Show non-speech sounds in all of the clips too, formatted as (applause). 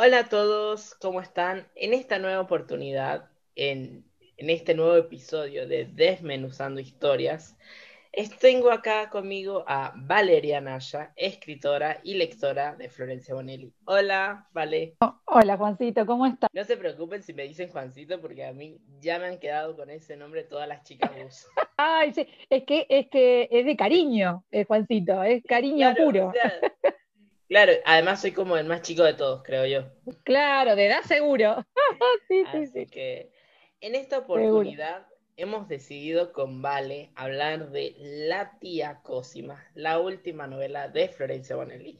Hola a todos, ¿cómo están? En esta nueva oportunidad, en, en este nuevo episodio de Desmenuzando Historias, tengo acá conmigo a Valeria Naya, escritora y lectora de Florencia Bonelli. Hola, Vale. Oh, hola, Juancito, ¿cómo estás? No se preocupen si me dicen Juancito, porque a mí ya me han quedado con ese nombre todas las chicas (laughs) Ay, sí, es que, es que es de cariño, eh, Juancito, es cariño puro. Claro, además soy como el más chico de todos, creo yo. Claro, de edad seguro. (laughs) sí, sí, sí. que en esta oportunidad hemos decidido con Vale hablar de La tía Cosima, la última novela de Florencia Bonelli.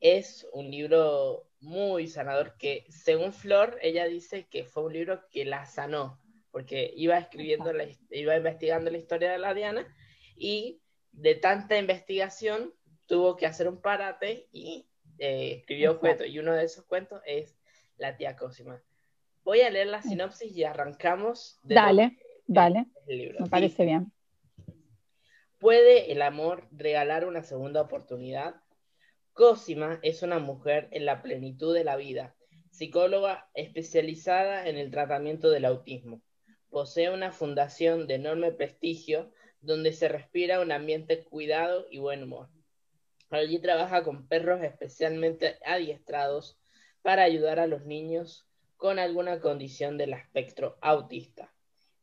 Es un libro muy sanador que, según Flor, ella dice que fue un libro que la sanó, porque iba escribiendo, la, iba investigando la historia de la Diana y de tanta investigación tuvo que hacer un parate y eh, escribió cuentos. Y uno de esos cuentos es La tía Cosima. Voy a leer la sinopsis y arrancamos. dale, dale. Me parece bien. ¿Puede el amor regalar una segunda oportunidad? Cosima es una mujer en la plenitud de la vida, psicóloga especializada en el tratamiento del autismo. Posee una fundación de enorme prestigio donde se respira un ambiente cuidado y buen humor. Allí trabaja con perros especialmente adiestrados para ayudar a los niños con alguna condición del espectro autista.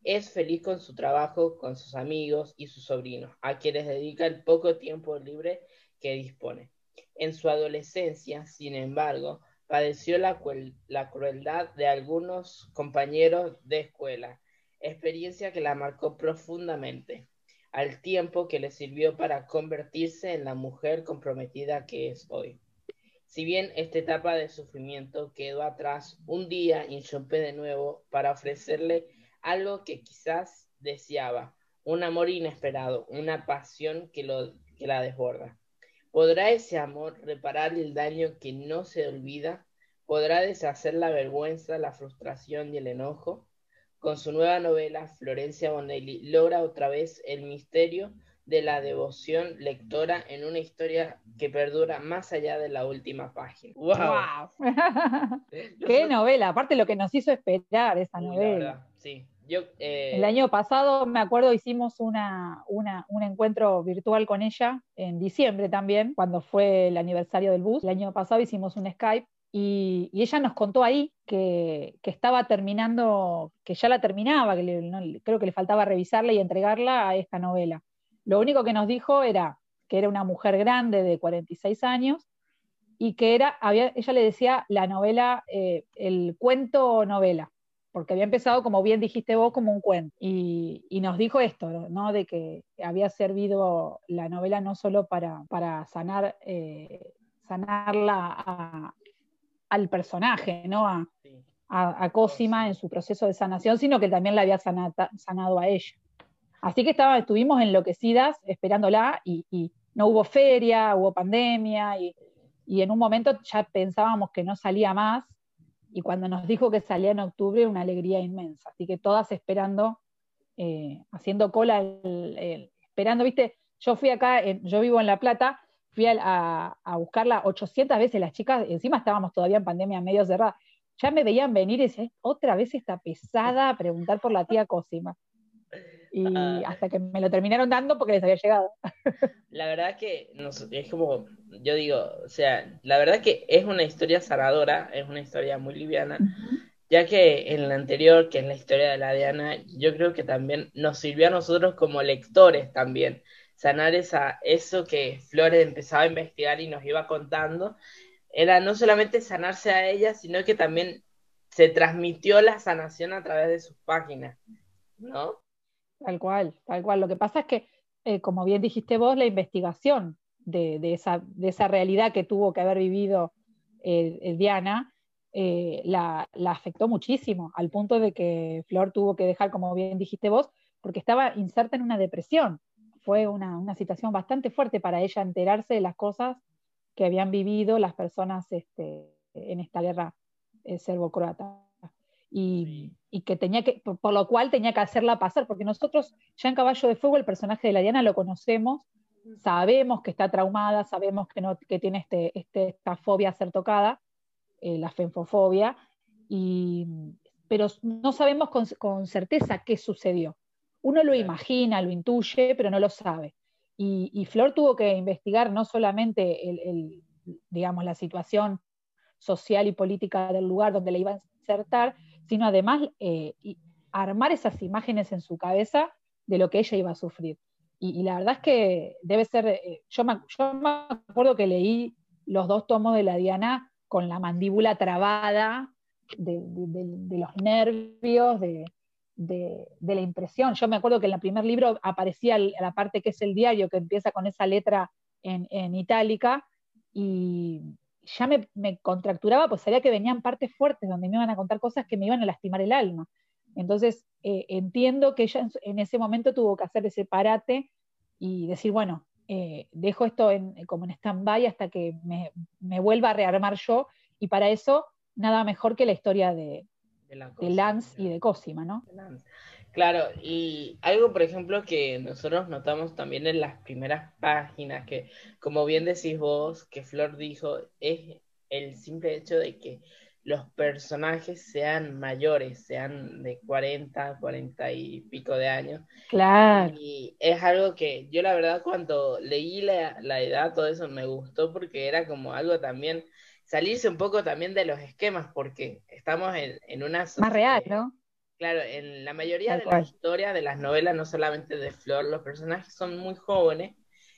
Es feliz con su trabajo, con sus amigos y sus sobrinos, a quienes dedica el poco tiempo libre que dispone. En su adolescencia, sin embargo, padeció la, la crueldad de algunos compañeros de escuela, experiencia que la marcó profundamente al tiempo que le sirvió para convertirse en la mujer comprometida que es hoy. Si bien esta etapa de sufrimiento quedó atrás, un día irrumpe de nuevo para ofrecerle algo que quizás deseaba, un amor inesperado, una pasión que, lo, que la desborda. ¿Podrá ese amor reparar el daño que no se olvida? ¿Podrá deshacer la vergüenza, la frustración y el enojo? Con su nueva novela, Florencia Bonelli logra otra vez el misterio de la devoción lectora en una historia que perdura más allá de la última página. ¡Wow! ¡Qué novela! Aparte lo que nos hizo esperar esa novela. sí. Eh, el año pasado, me acuerdo, hicimos una, un encuentro virtual con ella en diciembre también, cuando fue el aniversario del bus. El año pasado hicimos un Skype y, ella nos contó ahí que, estaba terminando, que ya la terminaba, que creo que le faltaba revisarla y entregarla a esta novela. Lo único que nos dijo era que era una mujer grande de 46 años y que era, ella le decía la novela, eh, el cuento novela, porque había empezado, como bien dijiste vos, como un cuento. Y, nos dijo esto, ¿no? De que había servido la novela no solo para, para sanar, eh, sanarla a, al personaje, ¿no? A, a, Cosima en su proceso de sanación, sino que también la había sanado a ella. Así que estaba, estuvimos enloquecidas esperándola y, no hubo feria, hubo pandemia y, en un momento ya pensábamos que no salía más y cuando nos dijo que salía en octubre una alegría inmensa. Así que todas esperando, eh, haciendo cola, esperando, viste, yo fui acá, yo vivo en La Plata fui a, buscarla 800 veces las chicas, encima estábamos todavía en pandemia medio cerrada, ya me veían venir y decían, otra vez está pesada a preguntar por la tía Cosima. Y ah. hasta que me lo terminaron dando porque les había llegado. La verdad que es como, yo digo, o sea, la verdad que es una historia sanadora, es una historia muy liviana, ya que en la anterior, que es la historia de la Diana, yo creo que también nos sirvió a nosotros como lectores también, sanar esa, eso que Flores empezaba a investigar y nos iba contando, era no solamente sanarse a ella, sino que también se transmitió la sanación a través de sus páginas, ¿no? Tal cual, tal cual. Lo que pasa es que, eh, como bien dijiste vos, la investigación de, esa, de esa realidad que tuvo que haber vivido eh, Diana, eh, la, la, afectó muchísimo, al punto de que Flor tuvo que dejar, como bien dijiste vos, porque estaba inserta en una depresión fue una, situación bastante fuerte para ella enterarse de las cosas que habían vivido las personas este, en esta guerra eh, serbo-croata. Y, que tenía que, por, lo cual tenía que hacerla pasar, porque nosotros ya en Caballo de Fuego el personaje de la Diana lo conocemos, sabemos que está traumada, sabemos que, no, que tiene este, este, esta fobia a ser tocada, eh, la fenfofobia, y, pero no sabemos con, certeza qué sucedió. Uno lo imagina, lo intuye, pero no lo sabe. Y, Flor tuvo que investigar no solamente el, digamos, la situación social y política del lugar donde le iba a insertar, sino además eh, armar esas imágenes en su cabeza de lo que ella iba a sufrir. Y, la verdad es que debe ser, eh, yo, me, acuerdo que leí los dos tomos de la Diana con la mandíbula trabada de, los nervios, de, la impresión. Yo me acuerdo que en el primer libro aparecía la parte que es el diario, que empieza con esa letra en, en itálica, y ya me, me, contracturaba, pues sabía que venían partes fuertes donde me iban a contar cosas que me iban a lastimar el alma. Entonces, eh, entiendo que ella en, ese momento tuvo que hacer ese parate y decir, bueno, eh, dejo esto como en stand-by hasta que me, vuelva a rearmar yo, y para eso nada mejor que la historia de, Lance y de Cosima, ¿no? Claro, y algo, por ejemplo, que nosotros notamos también en las primeras páginas, que como bien decís vos, que Flor dijo, es el simple hecho de que los personajes sean mayores, sean de 40, 40 y pico de años. Claro. Y es algo que yo la verdad cuando leí la, la edad, todo eso me gustó porque era como algo también, salirse un poco también de los esquemas, porque estamos en, en una... Más real, ¿no? Claro, en la mayoría de las historias, de las novelas, no solamente de Flor, los personajes son muy jóvenes.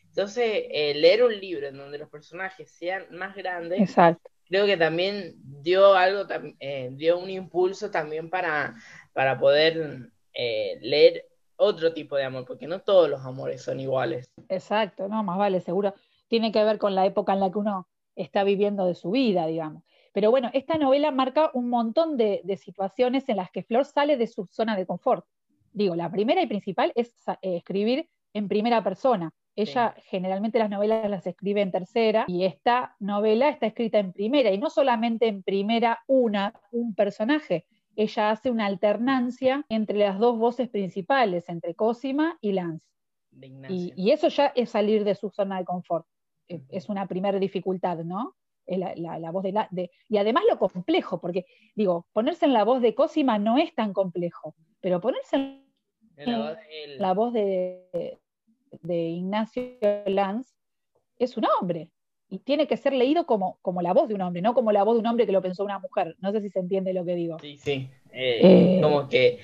Entonces, eh, leer un libro en donde los personajes sean más grandes, Exacto creo que también dio algo, eh, dio un impulso también para, para poder eh, leer otro tipo de amor, porque no todos los amores son iguales. Exacto, no, más vale, seguro. Tiene que ver con la época en la que uno está viviendo de su vida, digamos. Pero bueno, esta novela marca un montón de, situaciones en las que Flor sale de su zona de confort. Digo, la primera y principal es eh, escribir en primera persona. Ella generalmente las novelas las escribe en tercera y esta novela está escrita en primera y no solamente en primera una, un personaje, ella hace una alternancia entre las dos voces principales, entre Cosima y Lance. Y, eso ya es salir de su zona de confort. Es una primera dificultad, ¿no? La, voz de, la, y además lo complejo, porque digo, ponerse en la voz de Cosima no es tan complejo, pero ponerse en la voz de, de Ignacio Lanz es un hombre y tiene que ser leído como, como la voz de un hombre, no como la voz de un hombre que lo pensó una mujer. No sé si se entiende lo que digo. Sí, sí. Eh, eh, como que.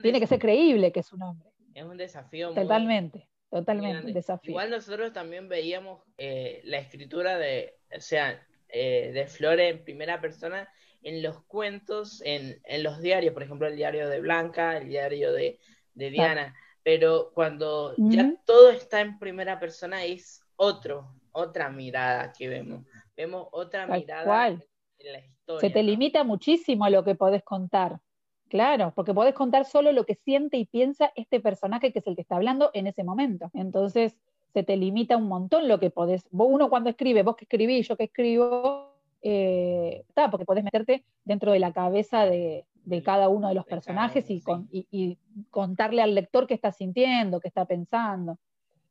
tiene que ser creíble que es un hombre. Es un desafío. Totalmente, totalmente. Desafío. Igual nosotros también veíamos eh, la escritura de, o sea, de Flore en primera persona en los cuentos, en, en, los diarios, por ejemplo, el diario de Blanca, el diario de, de Diana pero cuando ya todo está en primera persona es otro, otra mirada que vemos. Vemos otra mirada en la historia. Se te limita muchísimo a lo que podés contar. Claro, porque podés contar solo lo que siente y piensa este personaje que es el que está hablando en ese momento. Entonces, se te limita un montón lo que podés. Uno cuando escribe, vos que escribís, yo que escribo, eh, está, porque podés meterte dentro de la cabeza de, de cada uno de los personajes y, contarle al lector qué está sintiendo, qué está pensando.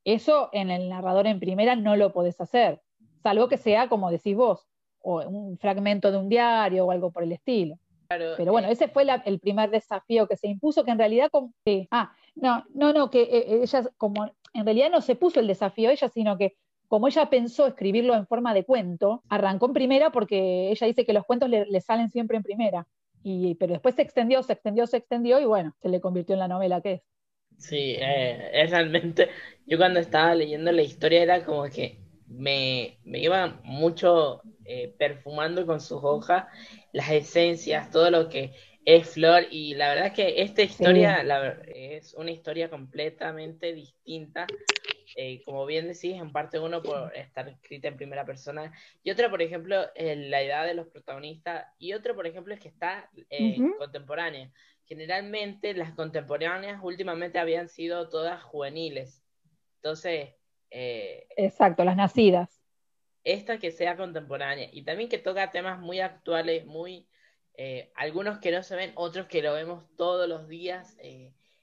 Eso en el narrador en primera no lo podés hacer, salvo que sea, como decís vos, o un fragmento de un diario o algo por el estilo. Pero bueno, eh, ese fue el primer desafío que se impuso, que en realidad, como, ah, no, no, no, que eh, ella como, en realidad no se puso el desafío ella, sino que como ella pensó escribirlo en forma de cuento, arrancó en primera porque ella dice que los cuentos le salen siempre en primera pero después se extendió, se extendió, se extendió y bueno, se le convirtió en la novela que es. Sí, eh, es realmente, yo cuando estaba leyendo la historia era como que me, me iba mucho eh, perfumando con sus hojas las esencias, todo lo que es Flor. Y la verdad es que esta historia es una historia completamente distinta. Eh, como bien decís, en parte uno por estar escrita en primera persona, y otra, por ejemplo, la edad de los protagonistas, y otro, por ejemplo, es que está eh, contemporánea. Generalmente las contemporáneas últimamente habían sido todas juveniles. Entonces... Eh, Exacto, las nacidas. Esta que sea contemporánea y también que toca temas muy actuales, muy... algunos que no se ven, otros que lo vemos todos los días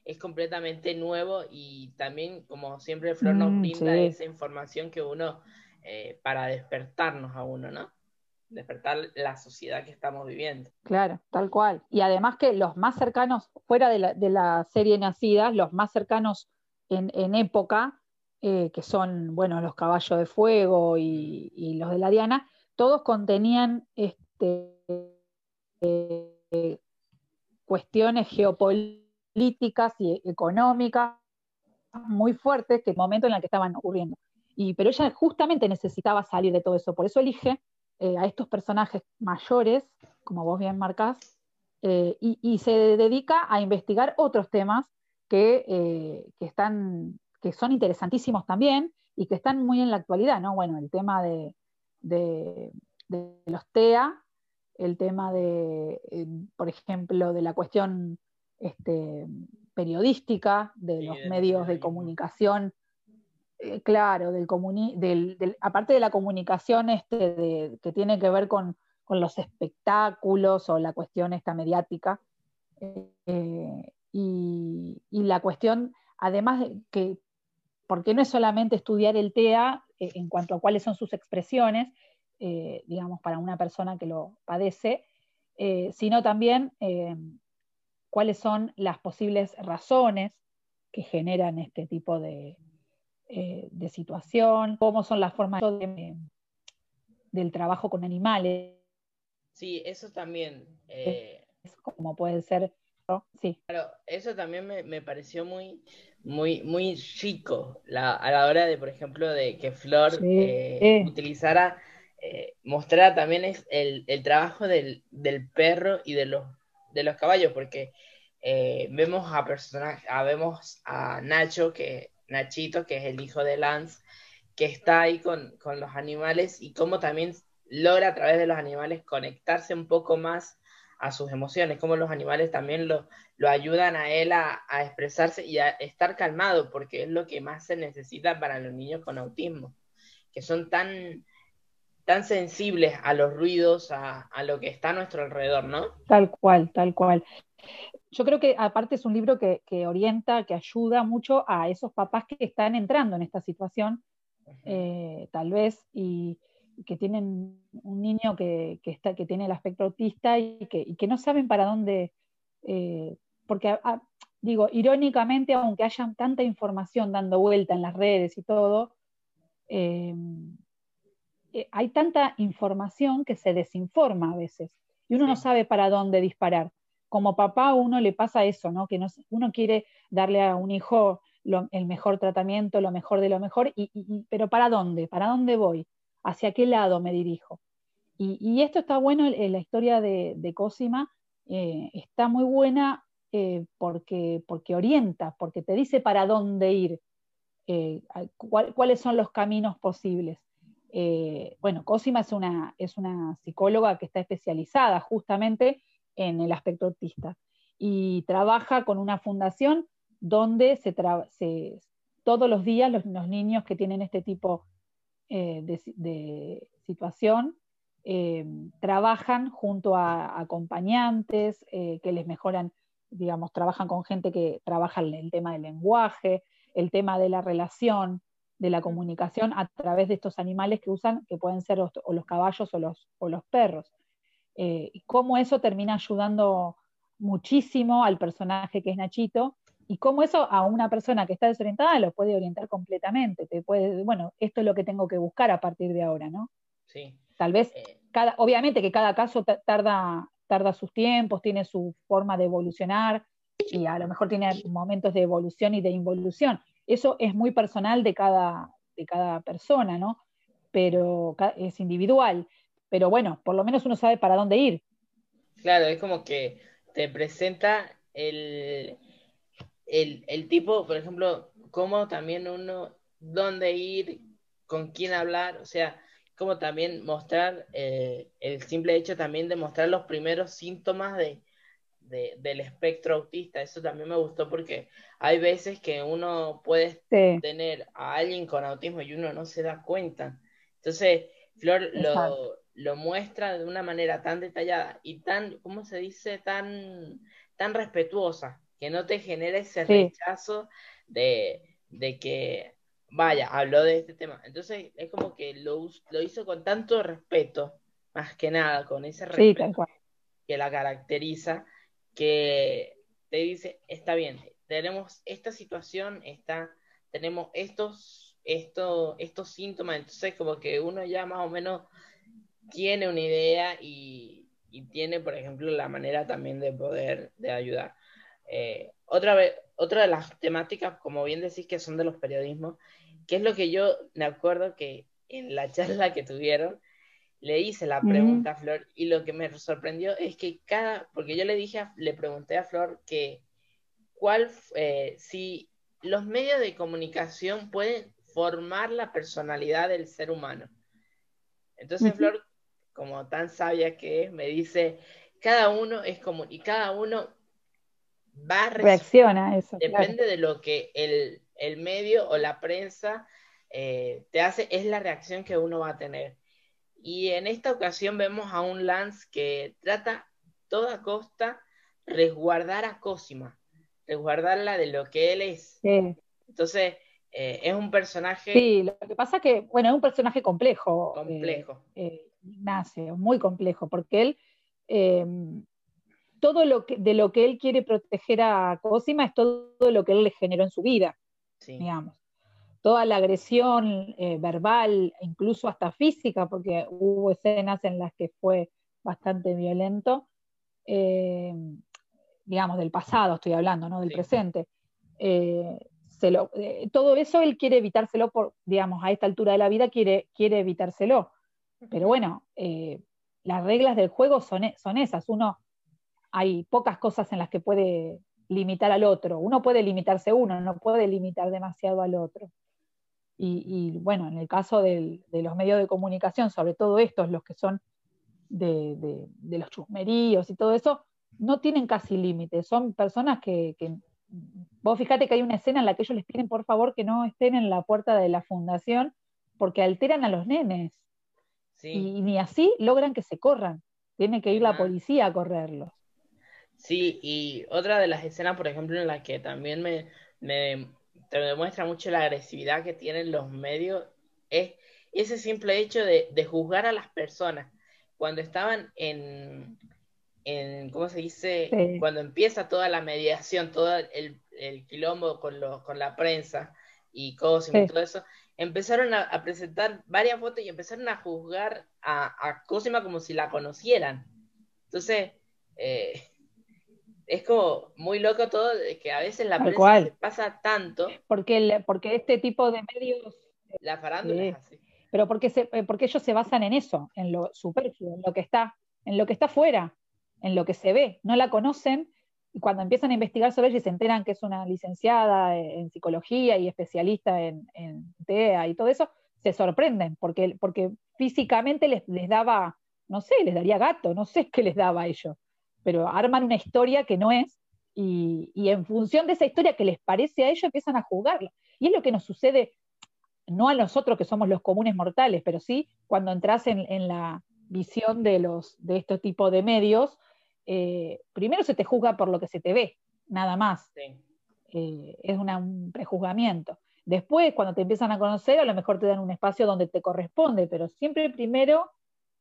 es completamente nuevo y también, como siempre, Flor nos mm, brinda esa información que uno, eh, para despertarnos a uno, ¿no? despertar la sociedad que estamos viviendo. Claro, tal cual. Y además que los más cercanos, fuera de la, de la serie Nacidas, los más cercanos en, en época, eh, que son, bueno, los caballos de fuego y, los de la Diana, todos contenían este, eh, cuestiones geopolíticas y económicas muy fuertes que el momento en el que estaban ocurriendo. Y, pero ella justamente necesitaba salir de todo eso, por eso elige eh, a estos personajes mayores, como vos bien marcás, y, y, se dedica a investigar otros temas que, que, están, que son interesantísimos también y que están muy en la actualidad, ¿no? Bueno, el tema de, de, de los TEA, el tema de, eh, por ejemplo, de la cuestión este, periodística, de sí, los de medios de comunicación eh, claro, del, del, del, aparte de la comunicación este de, que tiene que ver con, con, los espectáculos o la cuestión esta mediática, eh, y, y, la cuestión, además de que, porque no es solamente estudiar el TEA eh, en cuanto a cuáles son sus expresiones, eh, digamos, para una persona que lo padece, eh, sino también cuáles son las posibles razones que generan este tipo de, de situación, cómo son las formas de, del trabajo con animales. Sí, eso también. Es como puede ser. Sí. Claro, eso también me, me pareció muy, muy, muy chico la, a la hora de, por ejemplo, de que Flor sí. eh, utilizara, eh, mostrara también es el, el trabajo del, del, perro y de los, de los caballos, porque eh, vemos a personajes, vemos a Nacho que Nachito, que es el hijo de Lance, que está ahí con, con, los animales y cómo también logra a través de los animales conectarse un poco más a sus emociones, cómo los animales también lo, lo ayudan a él a, a, expresarse y a estar calmado, porque es lo que más se necesita para los niños con autismo, que son tan, tan sensibles a los ruidos, a, a lo que está a nuestro alrededor, ¿no? Tal cual, tal cual yo creo que aparte es un libro que, que, orienta, que ayuda mucho a esos papás que están entrando en esta situación, eh, tal vez, y que tienen un niño que, que, está, que tiene el aspecto autista y que, y que no saben para dónde, eh, porque a, a, digo, irónicamente, aunque haya tanta información dando vuelta en las redes y todo, eh, eh hay tanta información que se desinforma a veces y uno sí. no sabe para dónde disparar como papá a uno le pasa eso, ¿no? Que no, uno quiere darle a un hijo lo, el mejor tratamiento, lo mejor de lo mejor, y, y, pero ¿para dónde? ¿Para dónde voy? ¿Hacia qué lado me dirijo? Y, esto está bueno, en la historia de, de Cosima eh, está muy buena eh, porque, porque orienta, porque te dice para dónde ir, eh, cuál, cuáles son los caminos posibles. Eh, bueno, Cosima es una, es una psicóloga que está especializada justamente en el aspecto autista. Y trabaja con una fundación donde se, se todos los días los, los, niños que tienen este tipo eh, de, de, situación eh, trabajan junto a, acompañantes eh, que les mejoran, digamos, trabajan con gente que trabaja el tema del lenguaje, el tema de la relación, de la comunicación a través de estos animales que usan, que pueden ser los, o los caballos o los, o los perros. Y cómo eso termina ayudando muchísimo al personaje que es Nachito y cómo eso a una persona que está desorientada lo puede orientar completamente, te puede, bueno, esto es lo que tengo que buscar a partir de ahora, ¿no? Sí. Tal vez, eh. cada, obviamente que cada caso tarda, tarda sus tiempos, tiene su forma de evolucionar y a lo mejor tiene momentos de evolución y de involución. Eso es muy personal de cada, de cada persona, ¿no? Pero es individual pero bueno, por lo menos uno sabe para dónde ir. Claro, es como que te presenta el, el, el tipo, por ejemplo, cómo también uno, dónde ir, con quién hablar, o sea, como también mostrar eh, el simple hecho también de mostrar los primeros síntomas de, de, del espectro autista. Eso también me gustó porque hay veces que uno puede sí. tener a alguien con autismo y uno no se da cuenta. Entonces, Flor lo, lo muestra de una manera tan detallada y tan, ¿cómo se dice? Tan, tan respetuosa, que no te genera ese sí. rechazo de, de, que, vaya, habló de este tema. Entonces es como que lo, lo hizo con tanto respeto más que nada, con ese respeto que la caracteriza, que te dice, está bien, tenemos esta situación, está, tenemos estos, estos, estos síntomas, entonces como que uno ya más o menos tiene una idea y, tiene, por ejemplo, la manera también de poder de ayudar. Eh, otra vez, otra de las temáticas, como bien decís, que son de los periodismos, que es lo que yo me acuerdo que en la (laughs) charla que tuvieron, le hice la pregunta a Flor y lo que me sorprendió es que cada, porque yo le dije, le pregunté a Flor que cuál, eh, si los medios de comunicación pueden formar la personalidad del ser humano. Entonces Flor, como tan sabia que es, me dice, cada uno es como, y cada uno va a reacciona a eso. Depende de lo que el, el, medio o la prensa eh, te hace, es la reacción que uno va a tener. Y en esta ocasión vemos a un Lance que trata toda costa resguardar a Cosima, resguardarla de lo que él es. Entonces, eh, es un personaje. Sí, lo que pasa que, bueno, es un personaje complejo. Complejo. Eh, eh, Ignacio, muy complejo, porque él. Todo lo que, de lo que él quiere proteger a Cosima es todo lo que él le generó en su vida, digamos toda la agresión eh, verbal, incluso hasta física, porque hubo escenas en las que fue bastante violento, eh, digamos, del pasado estoy hablando, no del presente. Eh, todo eso él quiere evitárselo, por, digamos, a esta altura de la vida quiere, quiere evitárselo. Pero bueno, las reglas del juego son, son esas. Uno, hay pocas cosas en las que puede limitar al otro. Uno puede limitarse uno, no puede limitar demasiado al otro. Y, bueno, en el caso de los medios de comunicación, sobre todo estos, los que son de, los chusmeríos y todo eso, no tienen casi límites. Son personas que, Vos fíjate que hay una escena en la que ellos les piden por favor que no estén en la puerta de la fundación porque alteran a los nenes. Y, ni así logran que se corran. Tiene que ir la policía a correrlos. Sí, y otra de las escenas, por ejemplo, en la que también me, me te demuestra mucho la agresividad que tienen los medios, es ese simple hecho de, juzgar a las personas. Cuando estaban en, en ¿cómo se dice? Cuando empieza toda la mediación, todo el, quilombo con, con la prensa y cosas y todo eso, empezaron a, presentar varias fotos y empezaron a juzgar a, a Cosima como si la conocieran. Entonces, eh, es como muy loco todo, que a veces la prensa pasa tanto. Porque, porque este tipo de medios... La farándula es así. Pero porque, se, eh, porque ellos se basan en eso, en lo superfluo, en lo que está, en lo que está fuera, en lo que se ve. No la conocen y cuando empiezan a investigar sobre ella y se enteran que es una licenciada en psicología y especialista en, en TEA y todo eso, se sorprenden porque, porque físicamente les, les daba, no sé, les daría gato, no sé qué les daba a ellos pero arman una historia que no es, y, en función de esa historia que les parece a ellos empiezan a jugarla. Y es lo que nos sucede, no a nosotros que somos los comunes mortales, pero sí cuando entras en, la visión de, los, de este tipo de medios, eh, primero se te juzga por lo que se te ve, nada más. Eh, es un prejuzgamiento. Después, cuando te empiezan a conocer, a lo mejor te dan un espacio donde te corresponde, pero siempre primero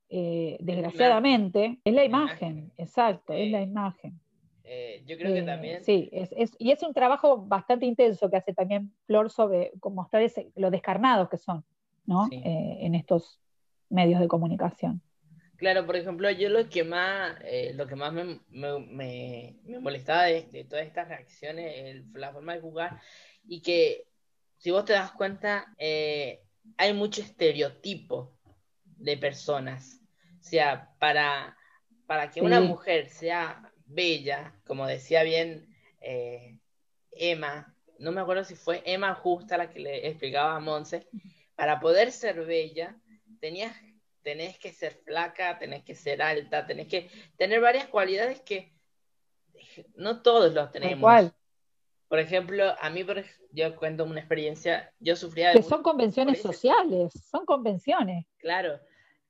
eh, desgraciadamente, es la imagen, exacto, es la imagen. Eh, yo creo que eh, también. Sí, es, y es un trabajo bastante intenso que hace también Flor sobre mostrar ese, lo descarnados que son, ¿no? en estos medios de comunicación. Claro, por ejemplo, yo lo que más, lo que más me, molestaba de, todas estas reacciones, la forma de jugar, y que si vos te das cuenta, hay mucho estereotipo de personas. O sea, para, para que una mujer sea bella, como decía bien eh, Emma, no me acuerdo si fue Emma justa la que le explicaba a Monse, para poder ser bella, tenías, tenés que ser flaca, tenés que ser alta, tenés que tener varias cualidades que no todos los tenemos. Por ejemplo, a mí, por, yo cuento una experiencia, yo sufría de... Que son convenciones sociales, son convenciones. Claro,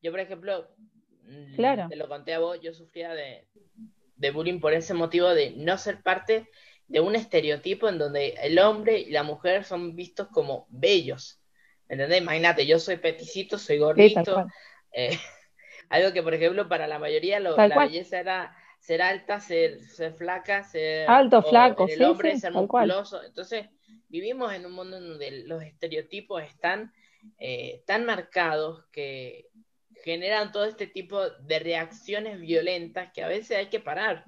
yo por ejemplo, mm, te lo conté a vos, yo sufría de, bullying por ese motivo de no ser parte de un estereotipo en donde el hombre y la mujer son vistos como bellos. ¿Entendés? Imagínate, yo soy peticito, soy gordito. Eh, (laughs) Algo que, por ejemplo, para la mayoría lo, la belleza era ser alta, ser, ser flaca, ser alto, flaco, el hombre ser musculoso. Entonces, vivimos en un mundo donde los estereotipos están eh, tan marcados que generan todo este tipo de reacciones violentas que a veces hay que parar,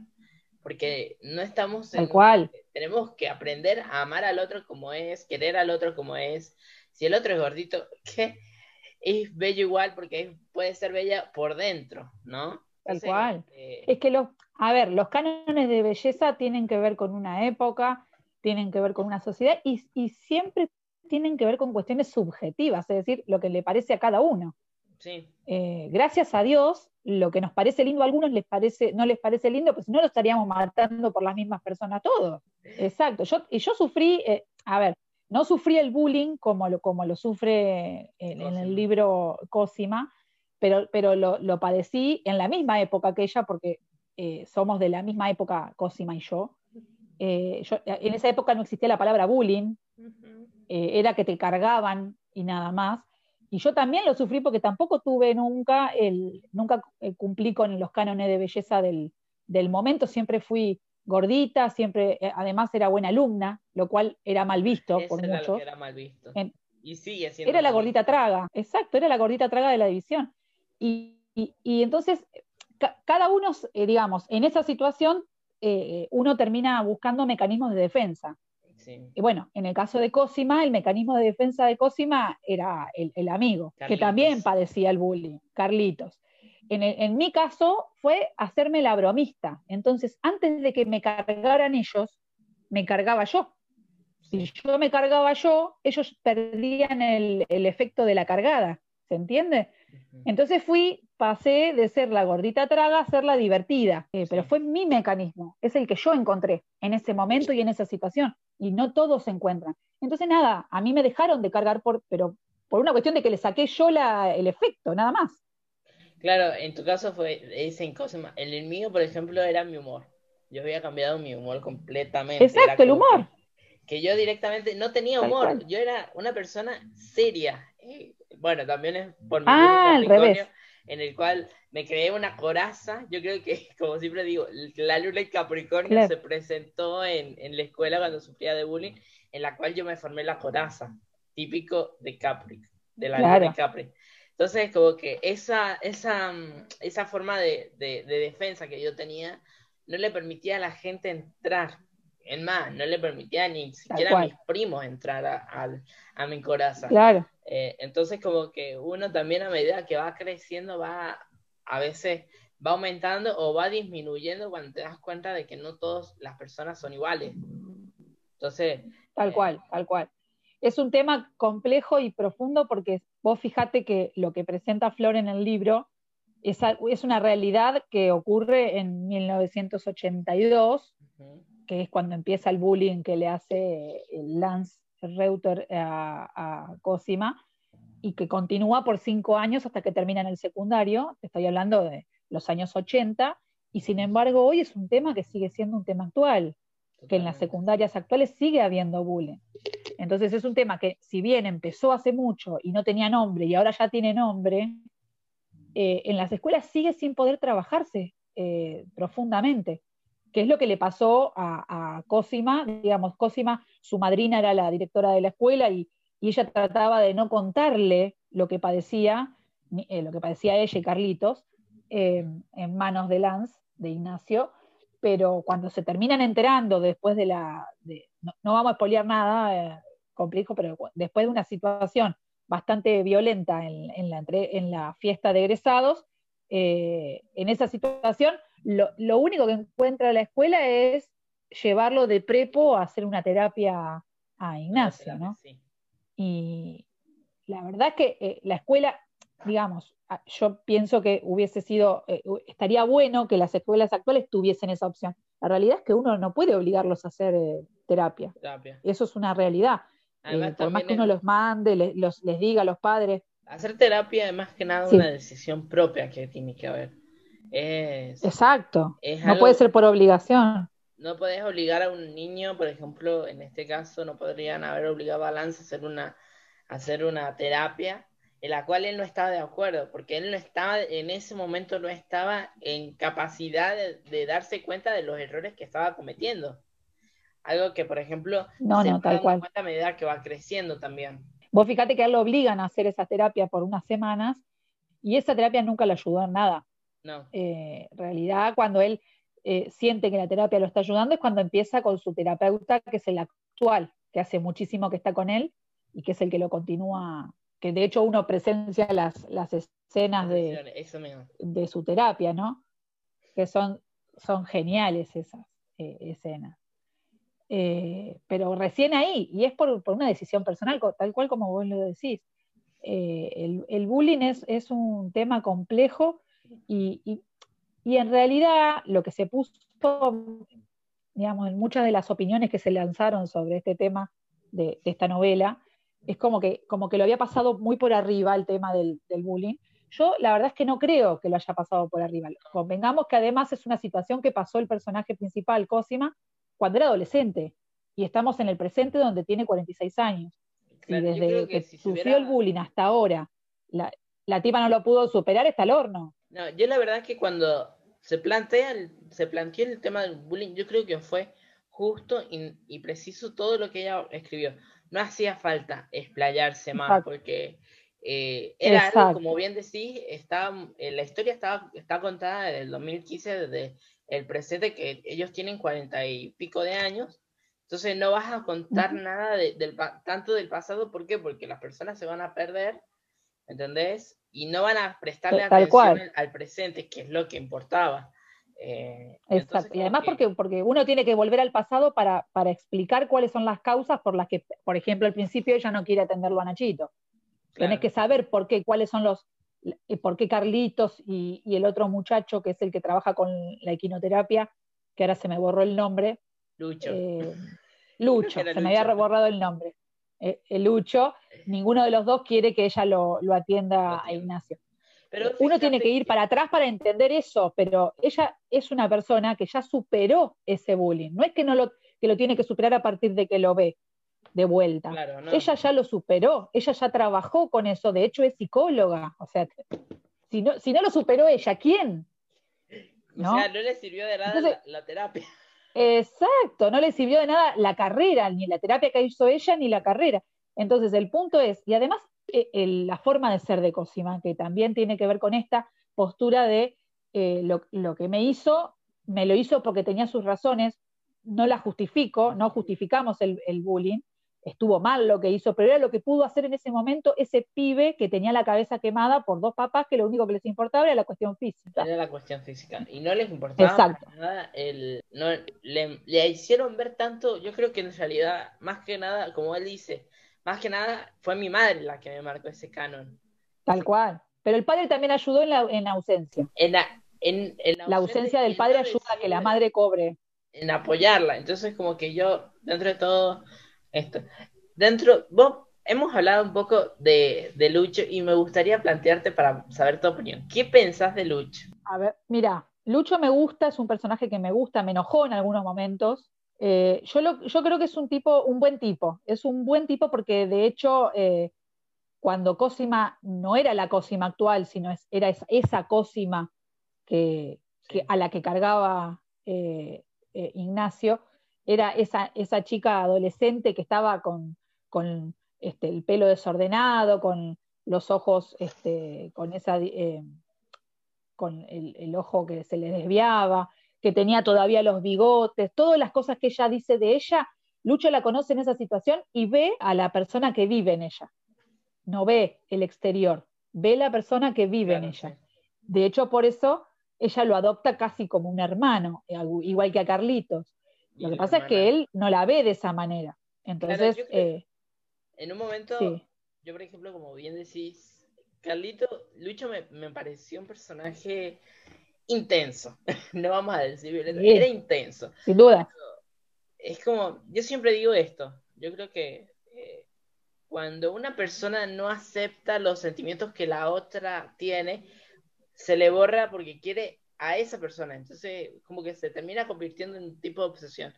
porque no estamos en... cual. Tenemos que aprender a amar al otro como es, querer al otro como es. Si el otro es gordito, (laughs) que es bello igual porque puede ser bella por dentro, ¿no? Tal cual. Eh, es que los, a ver, los cánones de belleza tienen que ver con una época, tienen que ver con una sociedad y, y siempre tienen que ver con cuestiones subjetivas, es decir, lo que le parece a cada uno. Eh, gracias a Dios, lo que nos parece lindo a algunos les parece, no les parece lindo, pues si no lo estaríamos matando por las mismas personas todos. Exacto. Yo, y yo sufrí, eh, a ver, no sufrí el bullying como lo, como lo sufre en, el libro Cosima, pero, pero lo, padecí en la misma época que ella, porque eh, somos de la misma época Cosima y yo. yo. En esa época no existía la palabra bullying, era que te cargaban y nada más. Y yo también lo sufrí porque tampoco tuve nunca, el, nunca eh, cumplí con los cánones de belleza del, momento, siempre fui gordita, siempre, eh, además era buena alumna, lo cual era mal visto por era muchos. era mal visto. y sigue siendo Era la gordita traga, exacto, era la gordita traga de la división. Y, entonces, cada uno, eh, digamos, en esa situación, uno termina buscando mecanismos de defensa. Y bueno, en el caso de Cosima, el mecanismo de defensa de Cosima era el, amigo, que también padecía el bullying, Carlitos. En, mi caso fue hacerme la bromista. Entonces, antes de que me cargaran ellos, me cargaba yo. Si yo me cargaba yo, ellos perdían el, efecto de la cargada. ¿Se entiende? Entonces fui, pasé de ser la gordita traga a ser la divertida, eh, pero fue mi mecanismo, es el que yo encontré en ese momento y en esa situación y no todos se encuentran. Entonces, nada, a mí me dejaron de cargar, por, pero por una cuestión de que le saqué yo la, el efecto, nada más. Claro, en tu caso fue ese cosa En el mío, por ejemplo, era mi humor. Yo había cambiado mi humor completamente. Exacto, el humor. Que, yo directamente no tenía humor. Yo era una persona seria. bueno, también es por mi ah, al revés. En el cual me creé una coraza. Yo creo que, (laughs) como siempre digo, la luna y Capricornio se presentó en, la escuela cuando sufría de bullying, en la cual yo me formé la coraza, típico de Capri, de la luna y Capri. Entonces, como que esa, esa, esa forma de, defensa que yo tenía no le permitía a la gente entrar. En más, no le permitía ni siquiera a mis primos entrar a, mi coraza. Claro. Eh, entonces, como que uno también a medida que va creciendo va a veces va aumentando o va disminuyendo cuando te das cuenta de que no todas las personas son iguales. Entonces. Tal eh, cual, tal cual. Es un tema complejo y profundo porque vos fijate que lo que presenta Flor en el libro es, es una realidad que ocurre en 1982, que es cuando empieza el bullying que le hace Lance Reuter a, a Cosima, y que continúa por cinco años hasta que termina en el secundario, estoy hablando de los años 80, y sin embargo hoy es un tema que sigue siendo un tema actual, que en las secundarias actuales sigue habiendo bullying. Entonces es un tema que si bien empezó hace mucho y no tenía nombre y ahora ya tiene nombre, eh, en las escuelas sigue sin poder trabajarse eh, profundamente, que es lo que le pasó a, a Cosima, digamos, Cosima, su madrina era la directora de la escuela y ella trataba de no contarle lo que padecía, eh, lo que padecía ella y Carlitos, eh, en manos de Lance, de Ignacio, pero cuando se terminan enterando después de la, no, vamos a expoliar nada eh, complejo, pero después de una situación bastante violenta en, la, en la, fiesta de egresados, en esa situación lo, único que encuentra la escuela es llevarlo de prepo a hacer una terapia a Ignacio, ¿no? Y la verdad es que eh, la escuela, digamos, yo pienso que hubiese sido, eh, estaría bueno que las escuelas actuales tuviesen esa opción. La realidad es que uno no puede obligarlos a hacer eh, terapia. Eso es una realidad. por más que uno los mande, les, les diga a los padres. Hacer terapia es más que nada una decisión propia que tiene que haber. Exacto. no puede ser por obligación no podés obligar a un niño, por ejemplo, en este caso, no podrían haber obligado a Lance a hacer una, hacer una terapia en la cual él no estaba de acuerdo, porque él no estaba, en ese momento no estaba en capacidad de, darse cuenta de los errores que estaba cometiendo. Algo que, por ejemplo, no, se no, tal cual. cuenta a medida que va creciendo también. Vos fíjate que a él lo obligan a hacer esa terapia por unas semanas y esa terapia nunca le ayudó en nada. No. Eh, en realidad, cuando él eh, siente que la terapia lo está ayudando es cuando empieza con su terapeuta, que es el actual, que hace muchísimo que está con él y que es el que lo continúa que de hecho uno presencia las, las escenas de, de su terapia, ¿no? Que son, son geniales esas eh, escenas. Eh, pero recién ahí, y es por, una decisión personal, tal cual como vos lo decís. Eh, el, bullying es, es, un tema complejo y, y, en realidad lo que se puso, digamos, en muchas de las opiniones que se lanzaron sobre este tema de, de esta novela, es como que, como que lo había pasado muy por arriba el tema del, bullying. Yo la verdad es que no creo que lo haya pasado por arriba. Convengamos que además es una situación que pasó el personaje principal, Cosima, cuando era adolescente. Y estamos en el presente donde tiene 46 años. y desde que, sufrió el bullying hasta ahora, la, la tipa no lo pudo superar, está al horno. No, yo la verdad es que cuando se plantea se planteó el tema del bullying, yo creo que fue justo y preciso todo lo que ella escribió. No hacía falta explayarse más porque eh, era algo, como bien decís, está, eh, la historia estaba, está contada desde el 2015, desde el presente, que ellos tienen cuarenta y pico de años, entonces no vas a contar nada del, tanto del pasado, ¿por qué? Porque las personas se van a perder, ¿entendés? Y no van a prestarle atención al presente, que es lo que importaba. Eh, Exacto. Y además porque, porque uno tiene que volver al pasado para, para, explicar cuáles son las causas por las que, por ejemplo, al principio ella no quiere atenderlo a Nachito. Tienes que saber por qué, cuáles son los, por qué Carlitos y, el otro muchacho, que es el que trabaja con la equinoterapia, que ahora se me borró el nombre. Lucho. Eh, (laughs) Lucho, se me había borrado el nombre. El Lucho, ninguno de los dos quiere que ella lo, lo atienda a Ignacio. Uno tiene que ir para atrás para entender eso, pero ella es una persona que ya superó ese bullying. No es que, no lo, que lo tiene que superar a partir de que lo ve de vuelta. Ella ya lo superó, ella ya trabajó con eso, de hecho es psicóloga. O sea, si no, si no lo superó ella, ¿quién? ¿No? O sea, no le sirvió de nada la, terapia. Exacto, no le sirvió de nada la carrera, ni la terapia que hizo ella, ni la carrera. Entonces el punto es, y además eh, la forma de ser de Cosima, que también tiene que ver con esta postura de eh, lo, que me hizo, me lo hizo porque tenía sus razones, no la justifico, no justificamos el, bullying, estuvo mal lo que hizo, pero era lo que pudo hacer en ese momento ese pibe que tenía la cabeza quemada por dos papás que lo único que les importaba era la cuestión física. Era la cuestión física. Y no les importaba nada. El, no, le, le, hicieron ver tanto, yo creo que en realidad, más que nada, como él dice, más que nada fue mi madre la que me marcó ese canon. Tal cual. Pero el padre también ayudó en la, en ausencia. En la, en, la, ausencia, del padre ayuda a que la madre cobre. En apoyarla. Entonces, como que yo, dentro de todo esto, dentro, vos hemos hablado un poco de, de Lucho y me gustaría plantearte para saber tu opinión. ¿Qué pensás de Lucho? A ver, mira, Lucho me gusta, es un personaje que me gusta, me enojó en algunos momentos, eh, yo, yo creo que es un tipo, un buen tipo, es un buen tipo porque de hecho eh, cuando Cosima no era la Cosima actual, sino era esa, Cosima que, a la que cargaba eh, Ignacio, era esa, esa, chica adolescente que estaba con, con este, el pelo desordenado, con los ojos, este, con esa con el, el, ojo que se le desviaba, que tenía todavía los bigotes, todas las cosas que ella dice de ella, Lucho la conoce en esa situación y ve a la persona que vive en ella. No ve el exterior, ve la persona que vive en ella. De hecho, por eso ella lo adopta casi como un hermano, igual que a Carlitos. Lo que pasa es que él no la ve de esa manera. Entonces, eh, en un momento, yo por ejemplo, como bien decís, Carlito, Lucho me, me pareció un personaje intenso. (laughs) no vamos a decir era intenso. Sin duda. Es como, yo siempre digo esto, yo creo que eh, cuando una persona no acepta los sentimientos que la otra tiene, se le borra porque quiere a esa persona. Entonces, como que se termina convirtiendo en un tipo de obsesión.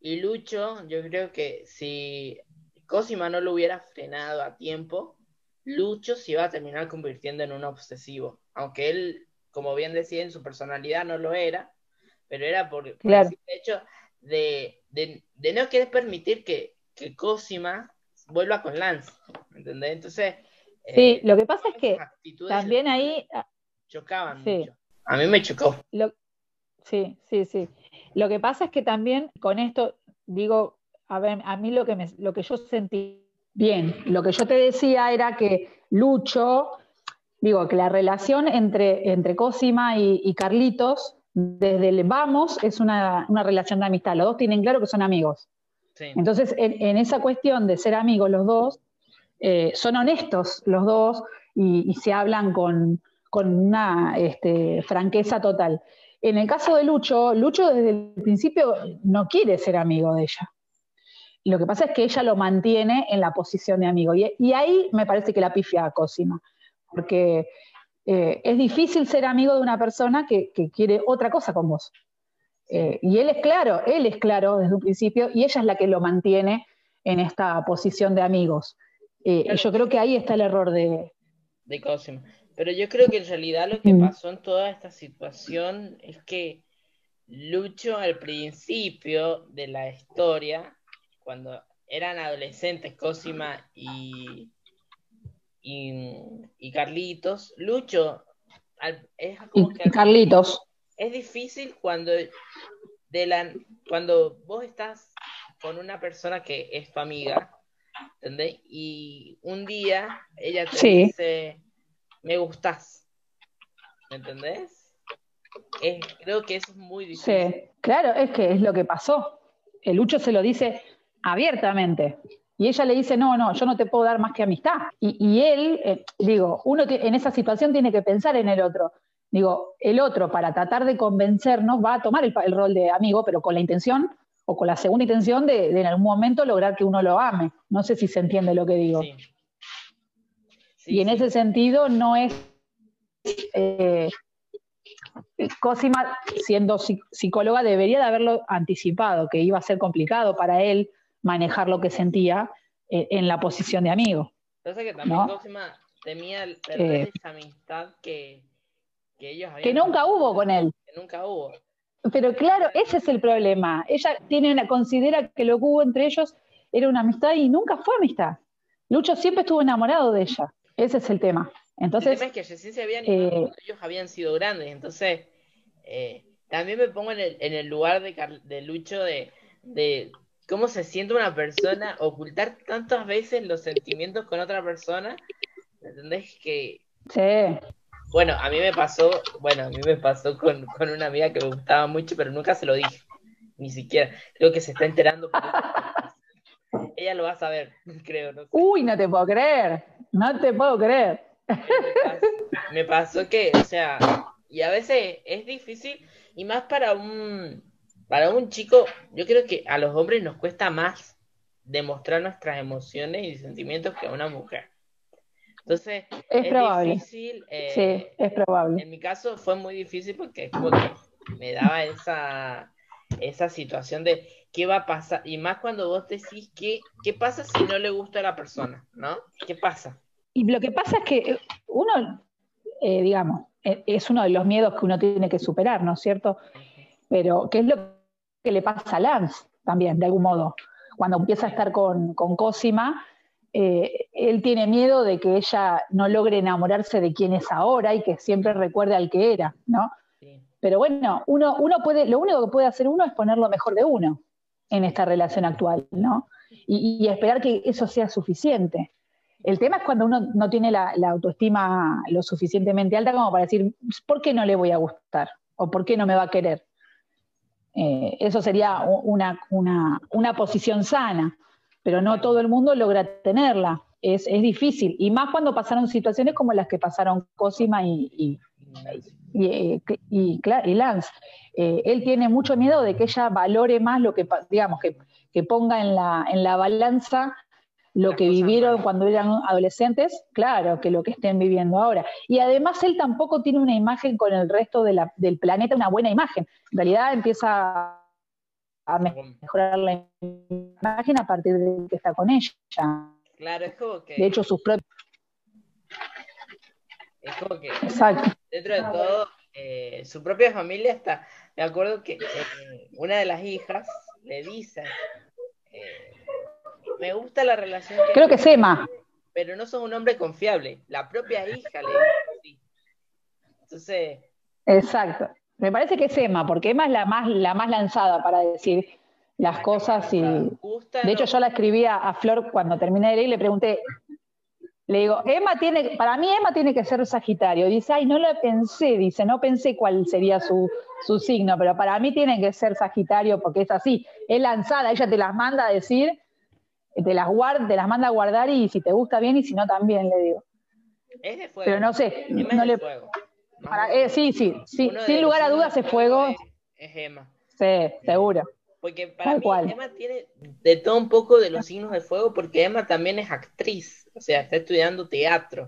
Y Lucho, yo creo que si Cosima no lo hubiera frenado a tiempo, Lucho se iba a terminar convirtiendo en un obsesivo, aunque él, como bien decía, en su personalidad no lo era, pero era por, el hecho de, no querer permitir que, que Cosima vuelva con Lance, ¿entendés? Entonces... Sí, eh, lo que pasa es que también ahí... Ah, chocaban mucho. A mí me chocó. sí, sí, sí. Lo que pasa es que también con esto, digo, a ver, a mí lo que, me, lo que yo sentí bien, lo que yo te decía era que Lucho, digo, que la relación entre, entre Cosima y, Carlitos, desde el vamos, es una, relación de amistad. Los dos tienen claro que son amigos. Entonces, en, esa cuestión de ser amigos los dos, eh, son honestos los dos y, se hablan con, una este, franqueza total. En el caso de Lucho, Lucho desde el principio no quiere ser amigo de ella. Lo que pasa es que ella lo mantiene en la posición de amigo. Y, ahí me parece que la pifia a Cosima, porque eh, es difícil ser amigo de una persona que, quiere otra cosa con vos. Eh, y él es claro, él es claro desde un principio, y ella es la que lo mantiene en esta posición de amigos. Eh, y yo creo que ahí está el error de... De Cosima. Pero yo creo que en realidad lo que pasó en toda esta situación es que Lucho al principio de la historia, cuando eran adolescentes Cosima y, y, Carlitos, Lucho es como que Carlitos. Es difícil cuando de la cuando vos estás con una persona que es tu amiga, ¿entendés? Y un día ella te dice me gustas. ¿Me entendés? creo que eso es muy difícil. Sí, claro, es que es lo que pasó. El Lucho se lo dice abiertamente. Y ella le dice, no, no, yo no te puedo dar más que amistad. Y, él, eh, digo, uno en esa situación tiene que pensar en el otro. Digo, el otro, para tratar de convencernos, va a tomar el, rol de amigo, pero con la intención o con la segunda intención de, en algún momento lograr que uno lo ame. No sé si se entiende lo que digo y en ese sentido no es... Eh, Cosima, siendo psicóloga, debería de haberlo anticipado, que iba a ser complicado para él manejar lo que sentía eh, en la posición de amigo. Entonces que también Cosima temía perder eh, esa amistad que, que ellos habían... Que nunca hubo con él. Que nunca hubo. Pero claro, ese es el problema. Ella tiene una, considera que lo que hubo entre ellos era una amistad y nunca fue amistad. Lucho siempre estuvo enamorado de ella. Ese es el tema. Entonces, el tema es que Jesús se habían eh, ellos habían sido grandes. Entonces, eh, también me pongo en el, en el lugar de, de Lucho de, de cómo se siente una persona ocultar tantas veces los sentimientos con otra persona. ¿Entendés? Que. Sí. Bueno, a mí me pasó, bueno, a mí me pasó con, con una amiga que me gustaba mucho, pero nunca se lo dije. Ni siquiera. Creo que se está enterando. Ella lo va a saber, (laughs) creo. No Uy, no te puedo creer. No te puedo creer. Me pasó, que, o sea, y a veces es difícil, y más para un, para un chico, yo creo que a los hombres nos cuesta más demostrar nuestras emociones y sentimientos que a una mujer. Entonces, es, probable. difícil. Eh, sí, es probable. En mi caso fue muy difícil porque como que me daba esa, esa situación de qué va a pasar, y más cuando vos decís que, qué pasa si no le gusta a la persona, ¿no? ¿Qué pasa? Y lo que pasa es que eh, uno, eh, digamos, eh, es uno de los miedos que uno tiene que superar, ¿no es cierto? Pero, ¿qué es lo que le pasa a Lance también, de algún modo? Cuando empieza a estar con, con Cosima, él tiene miedo de que ella no logre enamorarse de quién es ahora y que siempre recuerde al que era, ¿no? Pero bueno, uno, uno puede, lo único que puede hacer uno es poner lo mejor de uno en esta relación actual, ¿no? Y, esperar que eso sea suficiente. El tema es cuando uno no tiene la, autoestima lo suficientemente alta como para decir, ¿por qué no le voy a gustar? ¿O por qué no me va a querer? Eh, eso sería una, posición sana, pero no todo el mundo logra tenerla. Es, difícil, y más cuando pasaron situaciones como las que pasaron Cosima y, y, y, y Lance. Eh, él tiene mucho miedo de que ella valore más lo que, digamos, que, ponga en la, en la balanza lo que vivieron cuando eran adolescentes, claro, que lo que estén viviendo ahora. Y además él tampoco tiene una imagen con el resto del planeta, una buena imagen. En realidad empieza a mejorar la imagen a partir de que está con ella. Claro, es como que... De hecho, sus propios Es como que Exacto. Dentro de todo, eh, su propia familia está. Me acuerdo que eh, una de las hijas le dice, eh, me gusta la relación que Creo que es Emma. pero no sos un hombre confiable. La propia hija le dice así. Entonces, Exacto. Me parece que es Emma, porque Emma es la más, la más lanzada para decir las la cosas y, De hecho, yo la escribí a, a Flor cuando terminé de leer y le pregunté, le digo, Emma tiene, para mí Emma tiene que ser Sagitario. Dice, ay, no lo pensé, dice, no pensé cuál sería su, su signo, pero para mí tiene que ser Sagitario porque es así, es lanzada, ella te las manda a decir, te las, guarda, te las manda a guardar y si te gusta bien y si no también, le digo. es de fuego. Pero no sé, Emma es no de le, fuego. Para- eh, sí, sí, sí, sin lugar a dudas es fuego, Es, es Emma. sí, seguro. Porque para Tal mí cual. Emma tiene de todo un poco de los signos de fuego, porque Emma también es actriz, o sea, está estudiando teatro.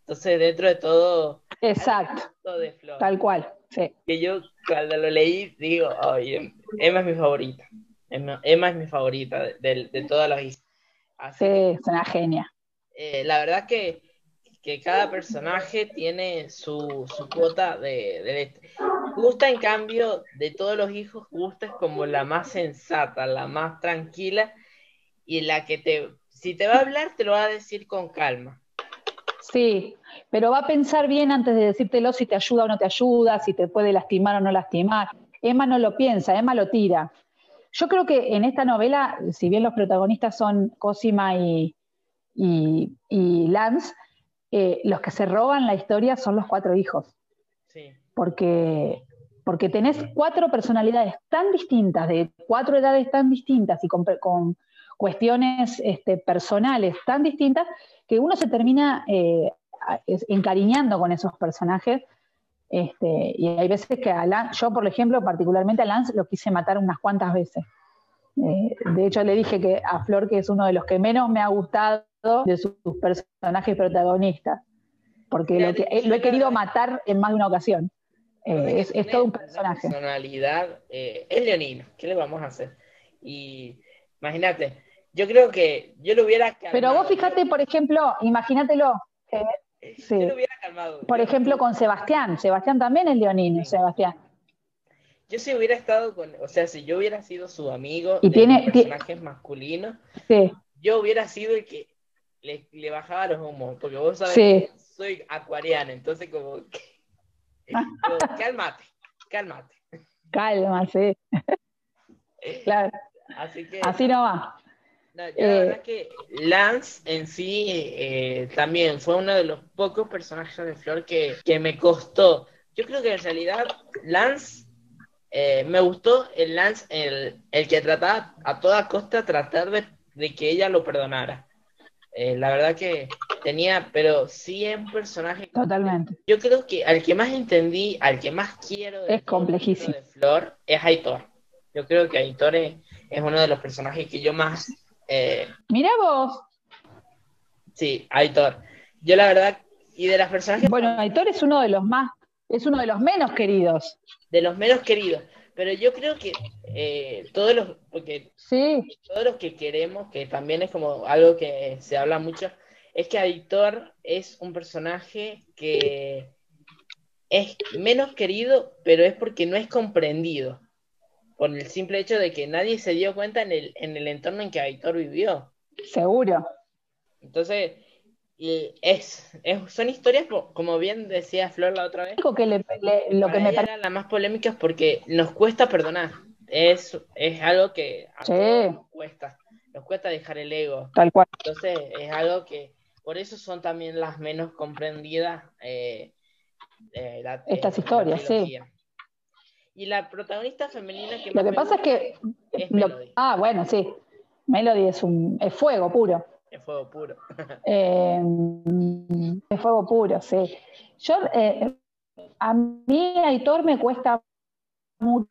Entonces, dentro de todo, Exacto, todo de Flor. tal cual, sí. Que yo cuando lo leí digo, oye, Emma es mi favorita. Emma, Emma es mi favorita de, de, de todas las. Así Sí, que, es una genia. eh, la verdad que, que cada personaje tiene su, su cuota de, de. Gusta, en cambio, de todos los hijos, Gusta es como la más sensata, la más tranquila y la que te, si te va a hablar, te lo va a decir con calma. Sí, pero va a pensar bien antes de decírtelo si te ayuda o no te ayuda, si te puede lastimar o no lastimar. Emma no lo piensa, Emma lo tira. Yo creo que en esta novela, si bien los protagonistas son Cosima y, y- y Lance, eh, los que se roban la historia son los cuatro hijos, Porque, porque tenés cuatro personalidades tan distintas, de cuatro edades tan distintas y con, con cuestiones este, personales tan distintas, que uno se termina eh, encariñando con esos personajes. Este, y hay veces que a Lan- yo, por ejemplo, particularmente a Lance lo quise matar unas cuantas veces. Eh, de hecho, le dije que a Flor que es uno de los que menos me ha gustado de sus personajes protagonistas, porque lo, que, eh, lo he querido matar en más de una ocasión. Eh, es, todo un personaje. personalidad, eh, es leonino, ¿qué le vamos a hacer? Y imagínate, yo creo que yo lo hubiera calmado. Pero vos fíjate, por ejemplo, imagínatelo, eh, Yo sí. lo hubiera calmado. por Yo- ejemplo, con Sebastián. Sebastián también es leonino, Sebastián. Yo si hubiera estado con, o sea, si yo hubiera sido su amigo Y de tiene- los personajes masculinos, Sí, yo hubiera sido el que le, le bajaba los humos, porque vos sabés Sí. que soy acuariana, entonces como, que- como, cálmate, cálmate. calma, sí. (laughs) Claro, Así que, así no va. no, yo la eh, verdad que Lance en sí eh, también fue uno de los pocos personajes de Flor que, que me costó. Yo creo que en realidad Lance eh, me gustó el Lance, el, el que trataba a toda costa tratar de, de que ella lo perdonara. Eh, la verdad que tenía, pero sí es un personaje. Totalmente. Yo creo que al que más entendí, al que más quiero de Es complejísimo. de Flor es Aitor. Yo creo que Aitor es, es uno de los personajes que yo más. eh, Mirá vos. sí, Aitor. Yo la verdad, y de las personajes Bueno, Aitor es uno de los más, es uno de los menos queridos. de los menos queridos, pero yo creo que eh, todos los, porque Sí, todos los que queremos, que también es como algo que se habla mucho, es que Aitor es un personaje que es menos querido, pero es porque no es comprendido, por el simple hecho de que nadie se dio cuenta en el, en el entorno en que Aitor vivió. seguro. Entonces, y es, es- son historias, como bien decía Flor la otra vez, Lo que, le- le- lo para que me parece. las más polémicas porque nos cuesta perdonar. Es, es algo que a Sí. nos cuesta. Nos cuesta dejar el ego. Tal cual. Entonces, es algo que, por eso son también las menos comprendidas. eh, eh, la- Estas eh, la historias, sí. Y la protagonista femenina que Lo que pasa es que. es lo- ah, bueno, sí. Melody es un es fuego puro. es fuego puro. (laughs) Eh, es fuego puro, sí. Yo, eh, a mí, Aitor me cuesta mucho.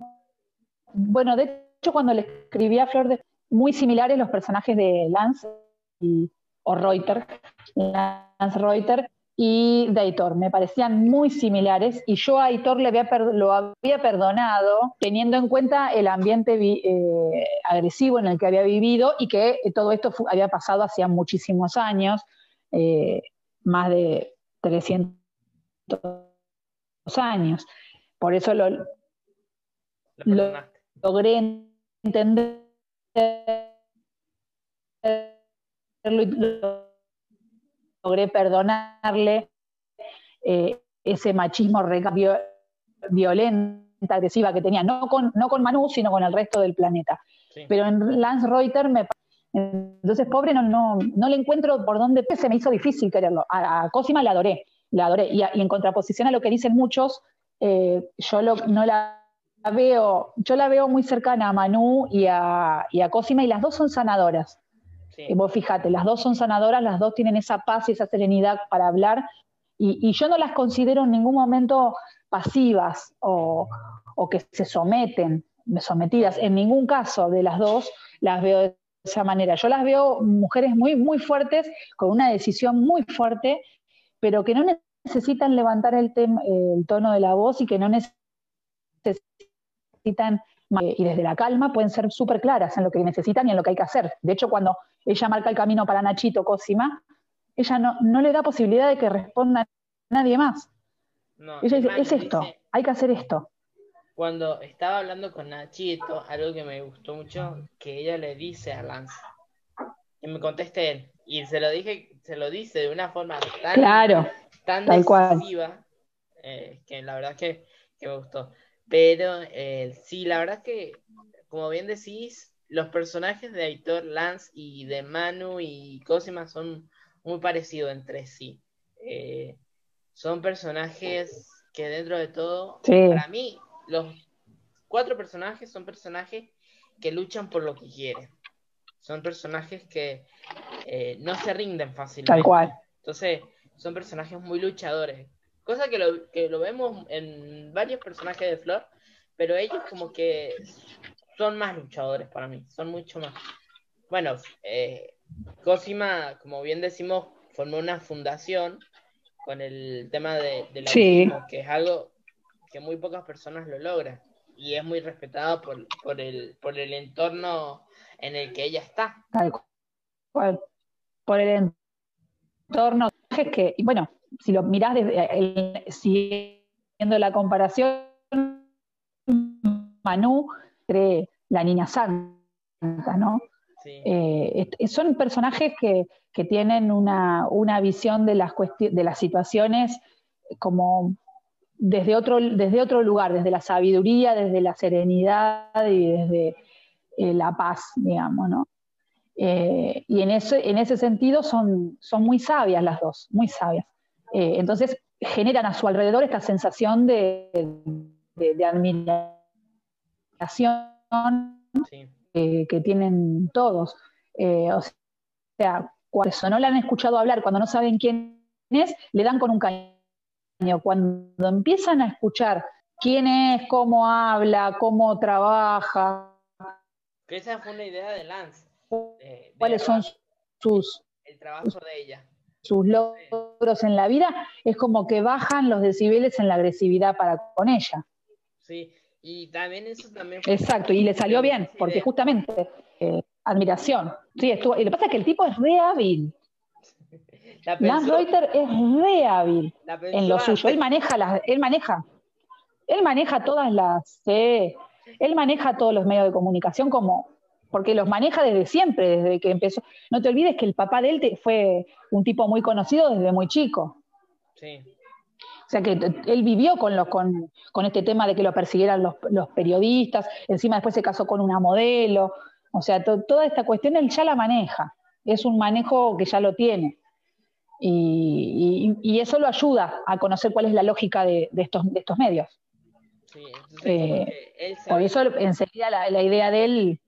Bueno, de hecho, cuando le escribí a Flor, de, muy similares los personajes de Lance y, o Reuter, Lance Reuter y de Aitor. Me parecían muy similares y yo a Aitor le había per- lo había perdonado teniendo en cuenta el ambiente eh, agresivo en el que había vivido y que eh, todo esto había pasado hacía muchísimos años, eh, más de 300 años. Por eso lo, logré entender logré perdonarle eh, ese machismo violenta, agresiva que tenía, no con, no con Manu, sino con el resto del planeta. Pero en Lance Reuter me entonces, pobre, no, no, no le encuentro por dónde se me hizo difícil quererlo. A, Cosima la adoré, la adoré. Y, en contraposición a lo que dicen muchos, eh, yo no la veo, yo la veo muy cercana a Manu y a, y a Cosima, y las dos son sanadoras. Vos fíjate, las dos son sanadoras, las dos tienen esa paz y esa serenidad para hablar, y, yo no las considero en ningún momento pasivas o, o, que se someten, sometidas. En ningún caso de las dos las veo de esa manera. Yo las veo mujeres muy, muy fuertes, con una decisión muy fuerte, pero que no necesitan levantar el, el tono de la voz y que no necesitan y desde la calma pueden ser súper claras en lo que necesitan y en lo que hay que hacer. De hecho, cuando ella marca el camino para Nachito Cosima, ella no, no le da posibilidad de que responda nadie más. ella dice, es esto, hay que hacer esto. Cuando estaba hablando con Nachito, algo que me gustó mucho, que ella le dice a Lance, y me conteste él, y se lo dije, se lo dice de una forma tan, claro, tan decisiva, eh, que la verdad que, que me gustó. Pero eh, sí, la verdad que, como bien decís, los personajes de Aitor Lance y de Manu y Cosima son muy parecidos entre sí. Eh, son personajes que dentro de todo, para mí, los cuatro personajes son personajes que luchan por lo que quieren. Son personajes que eh, no se rinden fácilmente. Tal cual. Entonces, son personajes muy luchadores. Cosa que lo, que lo vemos en varios personajes de Flor, pero ellos como que son más luchadores para mí, son mucho más. Bueno, eh, Cosima, como bien decimos, formó una fundación con el tema de, la que es algo que muy pocas personas lo logran y es muy respetado por, por, el, por el entorno en el que ella está. Tal cual. Por el entorno que, y bueno, si lo mirás desde siguiendo la comparación, Manu cree la niña santa, ¿no? Eh, son personajes que, tienen una, visión de las, de las situaciones como desde otro, desde otro lugar, desde la sabiduría, desde la serenidad y desde eh, la paz, digamos, ¿no? Eh, y en ese, en ese sentido son, son muy sabias las dos, muy sabias. Eh, entonces generan a su alrededor esta sensación de, admiración que tienen todos. Eh, o sea, cuando no le han escuchado hablar, cuando no saben quién es, le dan con un caño. Cuando empiezan a escuchar quién es, cómo habla, cómo trabaja. esa fue una idea de Lance. ¿Cuáles son sus... El trabajo de ella sus logros en la vida, es como que bajan los decibeles en la agresividad para con ella. Sí, y también eso también... Exacto, y le salió bien, porque justamente, eh, admiración. Sí, estuvo, y lo que pasa es que el tipo es re hábil. (laughs) Lance Reuter es re hábil en lo suyo. Él maneja, las, él maneja, él maneja todas las, él maneja todos los medios de comunicación como porque los maneja desde siempre, desde que empezó. No te olvides que el papá de él fue un tipo muy conocido desde muy chico. Sí. O sea que él vivió con, los, con, este tema de que lo persiguieran los, periodistas, encima después se casó con una modelo, o sea, toda esta cuestión él ya la maneja, es un manejo que ya lo tiene. Y, eso lo ayuda a conocer cuál es la lógica de, estos, de estos medios. Sí, eh, por eso enseguida la idea de él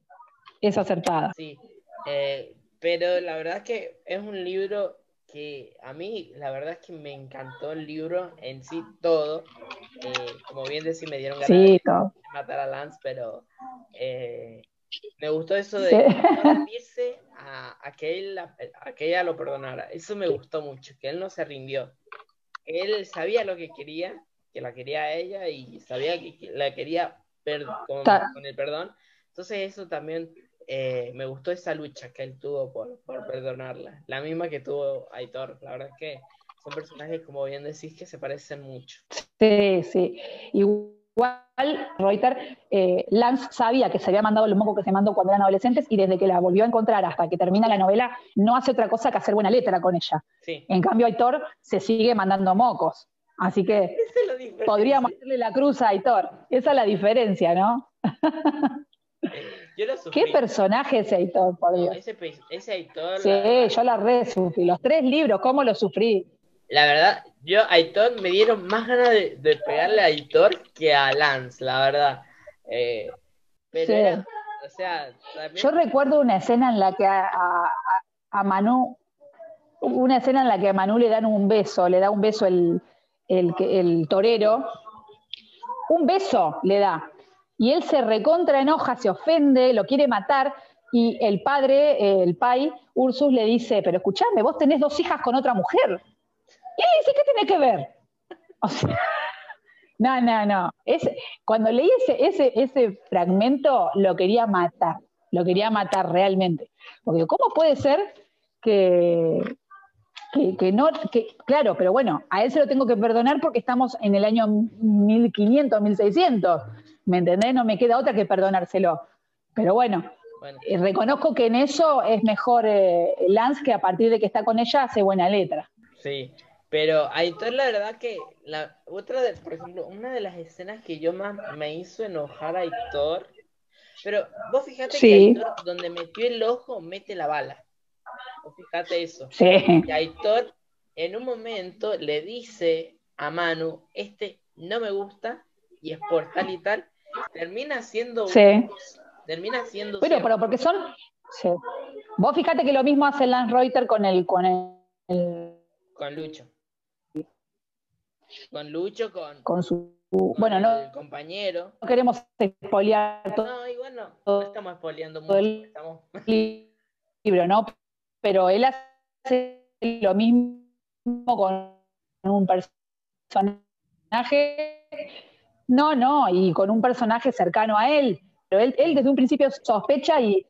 es acertada. Sí, eh, pero la verdad es que es un libro que a mí, la verdad es que me encantó el libro en sí todo. Eh, como bien decís, me dieron ganas de matar a Lance, pero eh, me gustó eso de rendirse (laughs) a, que él, a que ella lo perdonara. Eso me gustó mucho, que él no se rindió. Él sabía lo que quería, que la quería a ella y sabía que la quería con el perdón. Entonces eso también eh, me gustó esa lucha que él tuvo por, perdonarla. La misma que tuvo Aitor. La verdad es que son personajes, como bien decís, que se parecen mucho. Sí, sí. Igual, Reuter, eh, Lance sabía que se había mandado los mocos que se mandó cuando eran adolescentes y desde que la volvió a encontrar hasta que termina la novela, no hace otra cosa que hacer buena letra con ella. En cambio, Aitor se sigue mandando mocos. Así que (laughs) podríamos hacerle la cruz a Aitor. Esa es la diferencia, ¿no? (laughs) ¿Qué personaje ese Aitor, por ese, ese, Aitor. Sí, yo la re sufrí. Los tres libros, ¿cómo los sufrí? La verdad, yo a Aitor me dieron más ganas de, pegarle a Aitor que a Lance, la verdad. Eh, pero o sea, Yo recuerdo una escena en la que a, a, Manu, una escena en la que a Manu le dan un beso, le da un beso el, el, el torero, un beso le da. Y él se recontra enoja, se ofende, lo quiere matar. Y el padre, el pai, Ursus, le dice, pero escuchame, vos tenés dos hijas con otra mujer. Y él dice, ¿qué tiene que ver? O sea, (laughs) no, no, no. cuando leí ese, ese, ese fragmento, lo quería matar. Lo quería matar realmente. Porque ¿cómo puede ser que, que, no, claro, pero bueno, a él se lo tengo que perdonar porque estamos en el año 1500, 1600, ¿me entendés? No me queda otra que perdonárselo. Pero bueno, eh, reconozco que en eso es mejor eh, Lance que a partir de que está con ella hace buena letra. Sí, pero Aitor la verdad que, la otra de, por ejemplo, una de las escenas que yo más me hizo enojar a Aitor, pero vos fíjate que Aitor, donde metió el ojo, mete la bala. Fíjate eso. Y Aitor en un momento le dice a Manu, este no me gusta y es por tal y tal, termina siendo sí. termina siendo bueno, pero porque son vos fíjate que lo mismo hace Lance Reuter con el con el con Lucho. Con Lucho con con su bueno no el compañero. no queremos espolear todo no igual no, no estamos espoleando mucho el estamos... (laughs) libro no pero él hace lo mismo con un personaje, no, no, y con un personaje cercano a él, pero él, él desde un principio sospecha y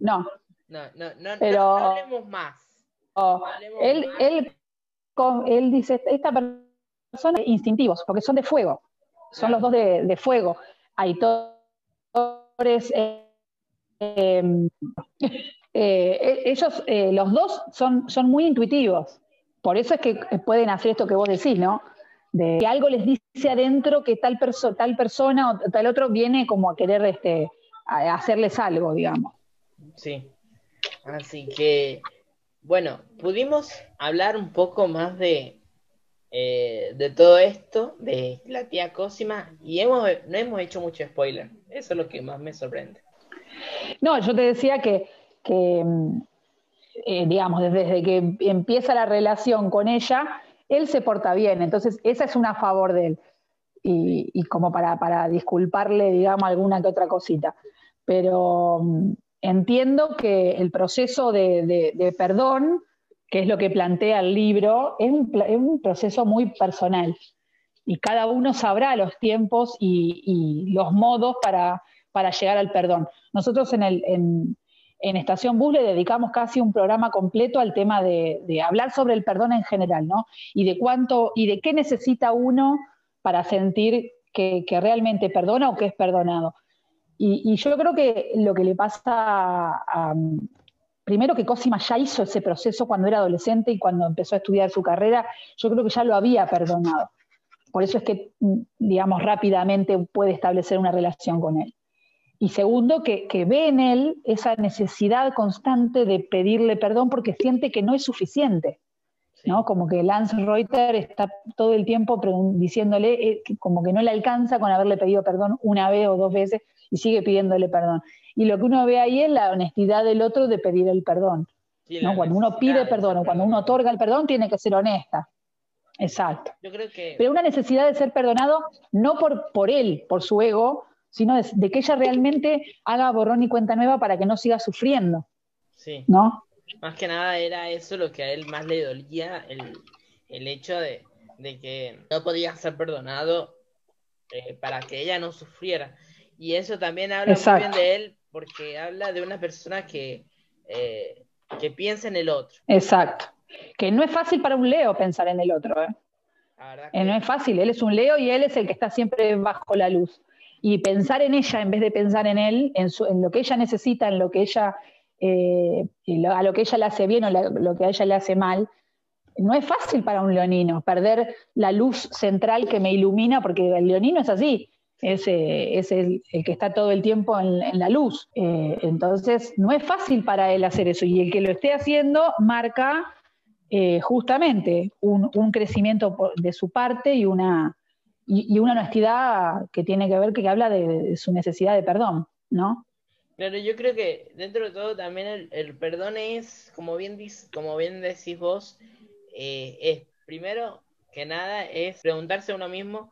no. No, no, no, pero, hablemos más. él, él, él dice, esta persona instintivos, porque son de fuego, son los dos de, de fuego. Hay torres, eh, eh, (laughs) eh, e, ellos, eh, los dos, son, son muy intuitivos. Por eso es que pueden hacer esto que vos decís, ¿no? De que algo les dice adentro que tal, tal persona o tal otro viene como a querer este, hacerles algo, digamos. Sí. Así que, bueno, pudimos hablar un poco más de, eh, de todo esto, de la tía Cosima, y hemos, no hemos hecho mucho spoiler. Eso es lo que más me sorprende. No, yo te decía que que, mm, eh, digamos, desde que empieza la relación con ella, él se porta bien, entonces esa es una favor de él. Y, como para, disculparle, digamos, alguna que otra cosita. Pero mm, entiendo que el proceso de, perdón, que es lo que plantea el libro, es un, proceso muy personal. Y cada uno sabrá los tiempos y, los modos para, llegar al perdón. Nosotros en, el, en Estación Bus le dedicamos casi un programa completo al tema de, hablar sobre el perdón en general, ¿no? Y de cuánto y de qué necesita uno para sentir que, realmente perdona o que es perdonado. Y, yo creo que lo que le pasa a, primero que Cosima ya hizo ese proceso cuando era adolescente y cuando empezó a estudiar su carrera, yo creo que ya lo había perdonado. Por eso es que, digamos, rápidamente puede establecer una relación con él y segundo, que, ve en él esa necesidad constante de pedirle perdón porque siente que no es suficiente. ¿no? Como que Lance Reuter está todo el tiempo diciéndole eh, como que no le alcanza con haberle pedido perdón una vez o dos veces y sigue pidiéndole perdón. Y lo que uno ve ahí es la honestidad del otro de pedir el perdón. ¿no? Cuando uno pide perdón o cuando uno otorga el perdón, tiene que ser honesta. Exacto. Yo creo que... Pero una necesidad de ser perdonado no por, por él, por su ego, sino de, que ella realmente haga borrón y cuenta nueva para que no siga sufriendo. Sí. ¿No? Más que nada era eso lo que a él más le dolía, el, hecho de, que no podía ser perdonado eh, para que ella no sufriera. Y eso también habla muy bien de él, porque habla de una persona que, eh, que piensa en el otro. Exacto. Que no es fácil para un Leo pensar en el otro, ¿eh? Eh, no es fácil, él es un Leo y él es el que está siempre bajo la luz. Y pensar en ella en vez de pensar en él, en, lo que ella necesita, en lo que ella, eh, a lo que ella le hace bien o lo que a ella le hace mal, no es fácil para un leonino perder la luz central que me ilumina, porque el leonino es así, es, eh, el, que está todo el tiempo en, la luz. entonces, no es fácil para él hacer eso. Y el que lo esté haciendo marca eh, justamente un, crecimiento de su parte y una, y, una honestidad que tiene que ver, que habla de, su necesidad de perdón, ¿no? Claro, yo creo que dentro de todo también el, perdón es, como bien, como bien decís vos, eh, es primero que nada es preguntarse a uno mismo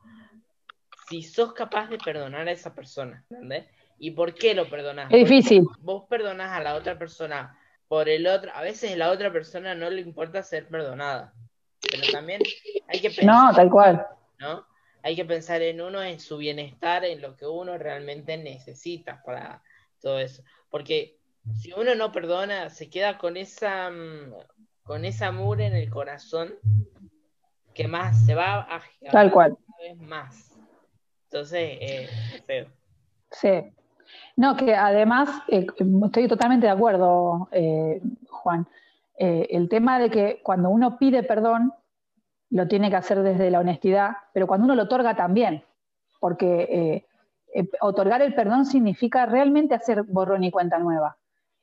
si sos capaz de perdonar a esa persona, ¿entendés? ¿Y por qué lo perdonás? Es difícil. Vos perdonás a la otra persona por el otro, a veces a la otra persona no le importa ser perdonada, pero también hay que pensar, no, tal cual, ¿no? Hay que pensar en uno, en su bienestar, en lo que uno realmente necesita para todo eso, porque si uno no perdona, se queda con esa, mm, con esa mura en el corazón que más se va a tal cual, cada vez más. Entonces, eh, feo. Sí, no, que además eh, estoy totalmente de acuerdo, eh, Juan. Eh, el tema de que cuando uno pide perdón, lo tiene que hacer desde la honestidad, pero cuando uno lo otorga también, porque otorgar el perdón significa realmente hacer borrón y cuenta nueva.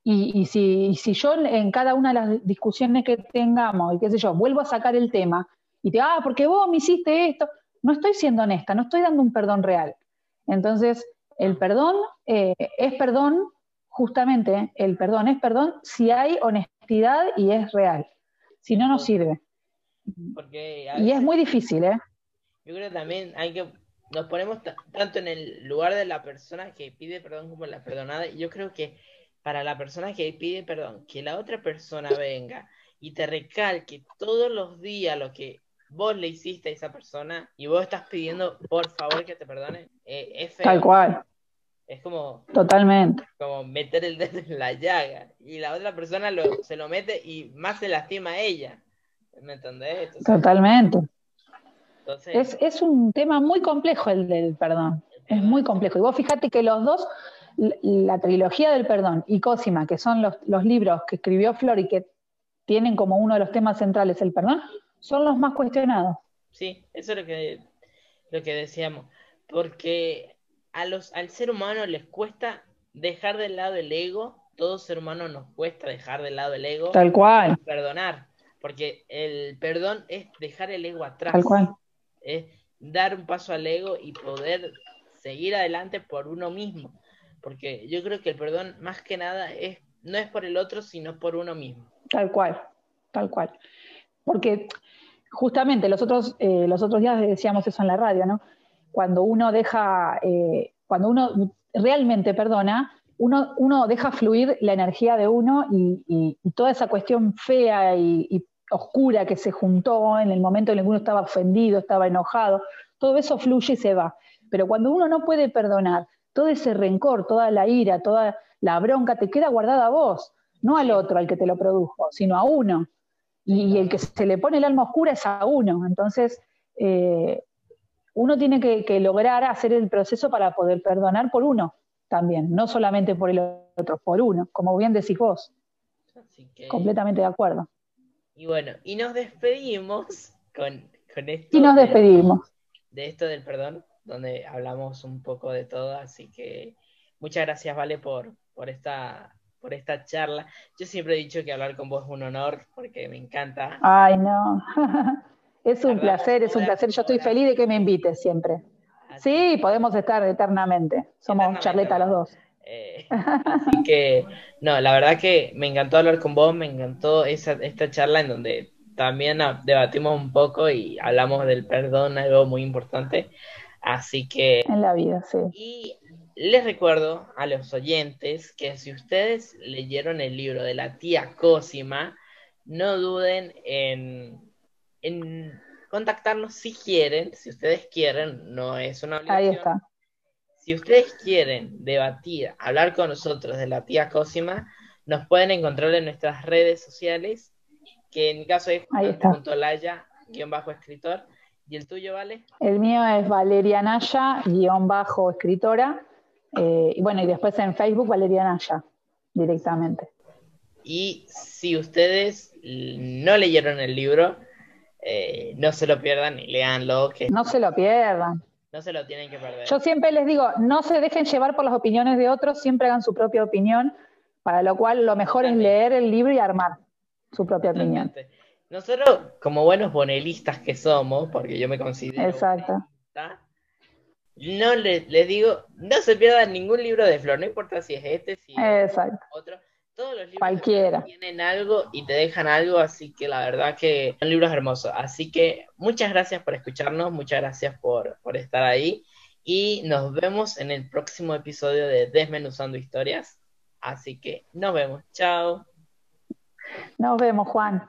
Y, si, yo en cada una de las discusiones que tengamos, y qué sé yo, vuelvo a sacar el tema y te, ah, porque vos me hiciste esto, no estoy siendo honesta, no estoy dando un perdón real. Entonces, el perdón eh, es perdón, justamente, el perdón es perdón si hay honestidad y es real. Si no, no sirve. Y es muy difícil, ¿eh? Yo creo que también hay que. Nos ponemos tanto en el lugar de la persona que pide perdón como la perdonada. Yo creo que para la persona que pide perdón, que la otra persona venga y te recalque todos los días lo que vos le hiciste a esa persona y vos estás pidiendo por favor que te perdone, eh, es feo. Tal cual. Es como. Totalmente. Como meter el dedo en la llaga. Y la otra persona se lo mete y más se lastima a ella. ¿Me entendés? Totalmente. es, es un tema muy complejo el del perdón. Es muy complejo. Y vos fíjate que los dos, la trilogía del perdón y Cosima, que son los, los libros que escribió Flor y que tienen como uno de los temas centrales el perdón, son los más cuestionados. Sí, eso es lo que, lo que decíamos. Porque a los, al ser humano les cuesta dejar de lado el ego. Todo ser humano nos cuesta dejar de lado el ego. Tal cual. Perdonar. Porque el perdón es dejar el ego atrás. Tal cual. Es dar un paso al ego y poder seguir adelante por uno mismo. Porque yo creo que el perdón, más que nada, es, no es por el otro, sino por uno mismo. Tal cual, tal cual. Porque justamente los otros, eh, los otros días decíamos eso en la radio, ¿no? Cuando uno deja, eh, cuando uno realmente perdona, uno, uno, deja fluir la energía de uno y, toda esa cuestión fea y, oscura que se juntó en el momento en el que uno estaba ofendido, estaba enojado, todo eso fluye y se va. Pero cuando uno no puede perdonar, todo ese rencor, toda la ira, toda la bronca te queda guardada a vos, no al otro, al que te lo produjo, sino a uno y, el que se le pone el alma oscura es a uno. Entonces, eh, uno tiene que, lograr hacer el proceso para poder perdonar por uno también, no solamente por el otro, por uno, como bien decís vos. Completamente de acuerdo. Y bueno, y nos despedimos con, esto. Y nos despedimos. De, esto del perdón, donde hablamos un poco de todo, así que muchas gracias, Vale, por, por esta por esta charla. Yo siempre he dicho que hablar con vos es un honor porque me encanta. Ay, no. (laughs) es un placer, es un placer. Yo estoy feliz de que me invites siempre. Sí, podemos estar eternamente. Somos charleta los dos. Eh, así que, no, la verdad que me encantó hablar con vos, me encantó esa, esta charla en donde también debatimos un poco y hablamos del perdón, algo muy importante. Así que... En la vida, sí. Les recuerdo a los oyentes que si ustedes leyeron el libro de la tía Cosima, no duden en, en contactarnos si quieren, si ustedes quieren, no es una obligación. Ahí está. Si ustedes quieren debatir, hablar con nosotros de la tía Cosima, nos pueden encontrar en nuestras redes sociales, que en mi caso es Laya, guion bajo escritor. ¿Y el tuyo, Vale? El mío es Valeria Naya, guion bajo escritora. Eh, y bueno, y después en Facebook Valeria Naya, directamente. Y si ustedes no leyeron el libro, eh, no se lo pierdan y leanlo. Que no se lo pierdan. No se lo tienen que perder. Yo siempre les digo, no se dejen llevar por las opiniones de otros, siempre hagan su propia opinión, para lo cual lo mejor es leer el libro y armar su propia opinión. Nosotros, como buenos bonelistas que somos, porque yo me considero Exacto. no les, les, digo, no se pierdan ningún libro de Flor, no importa si es este, si es otro. Todos los libros tienen algo y te dejan algo, así que la verdad que son libros hermosos. Así que muchas gracias por escucharnos, muchas gracias por, por estar ahí y nos vemos en el próximo episodio de Desmenuzando Historias. Así que nos vemos, chao. Nos vemos, Juan.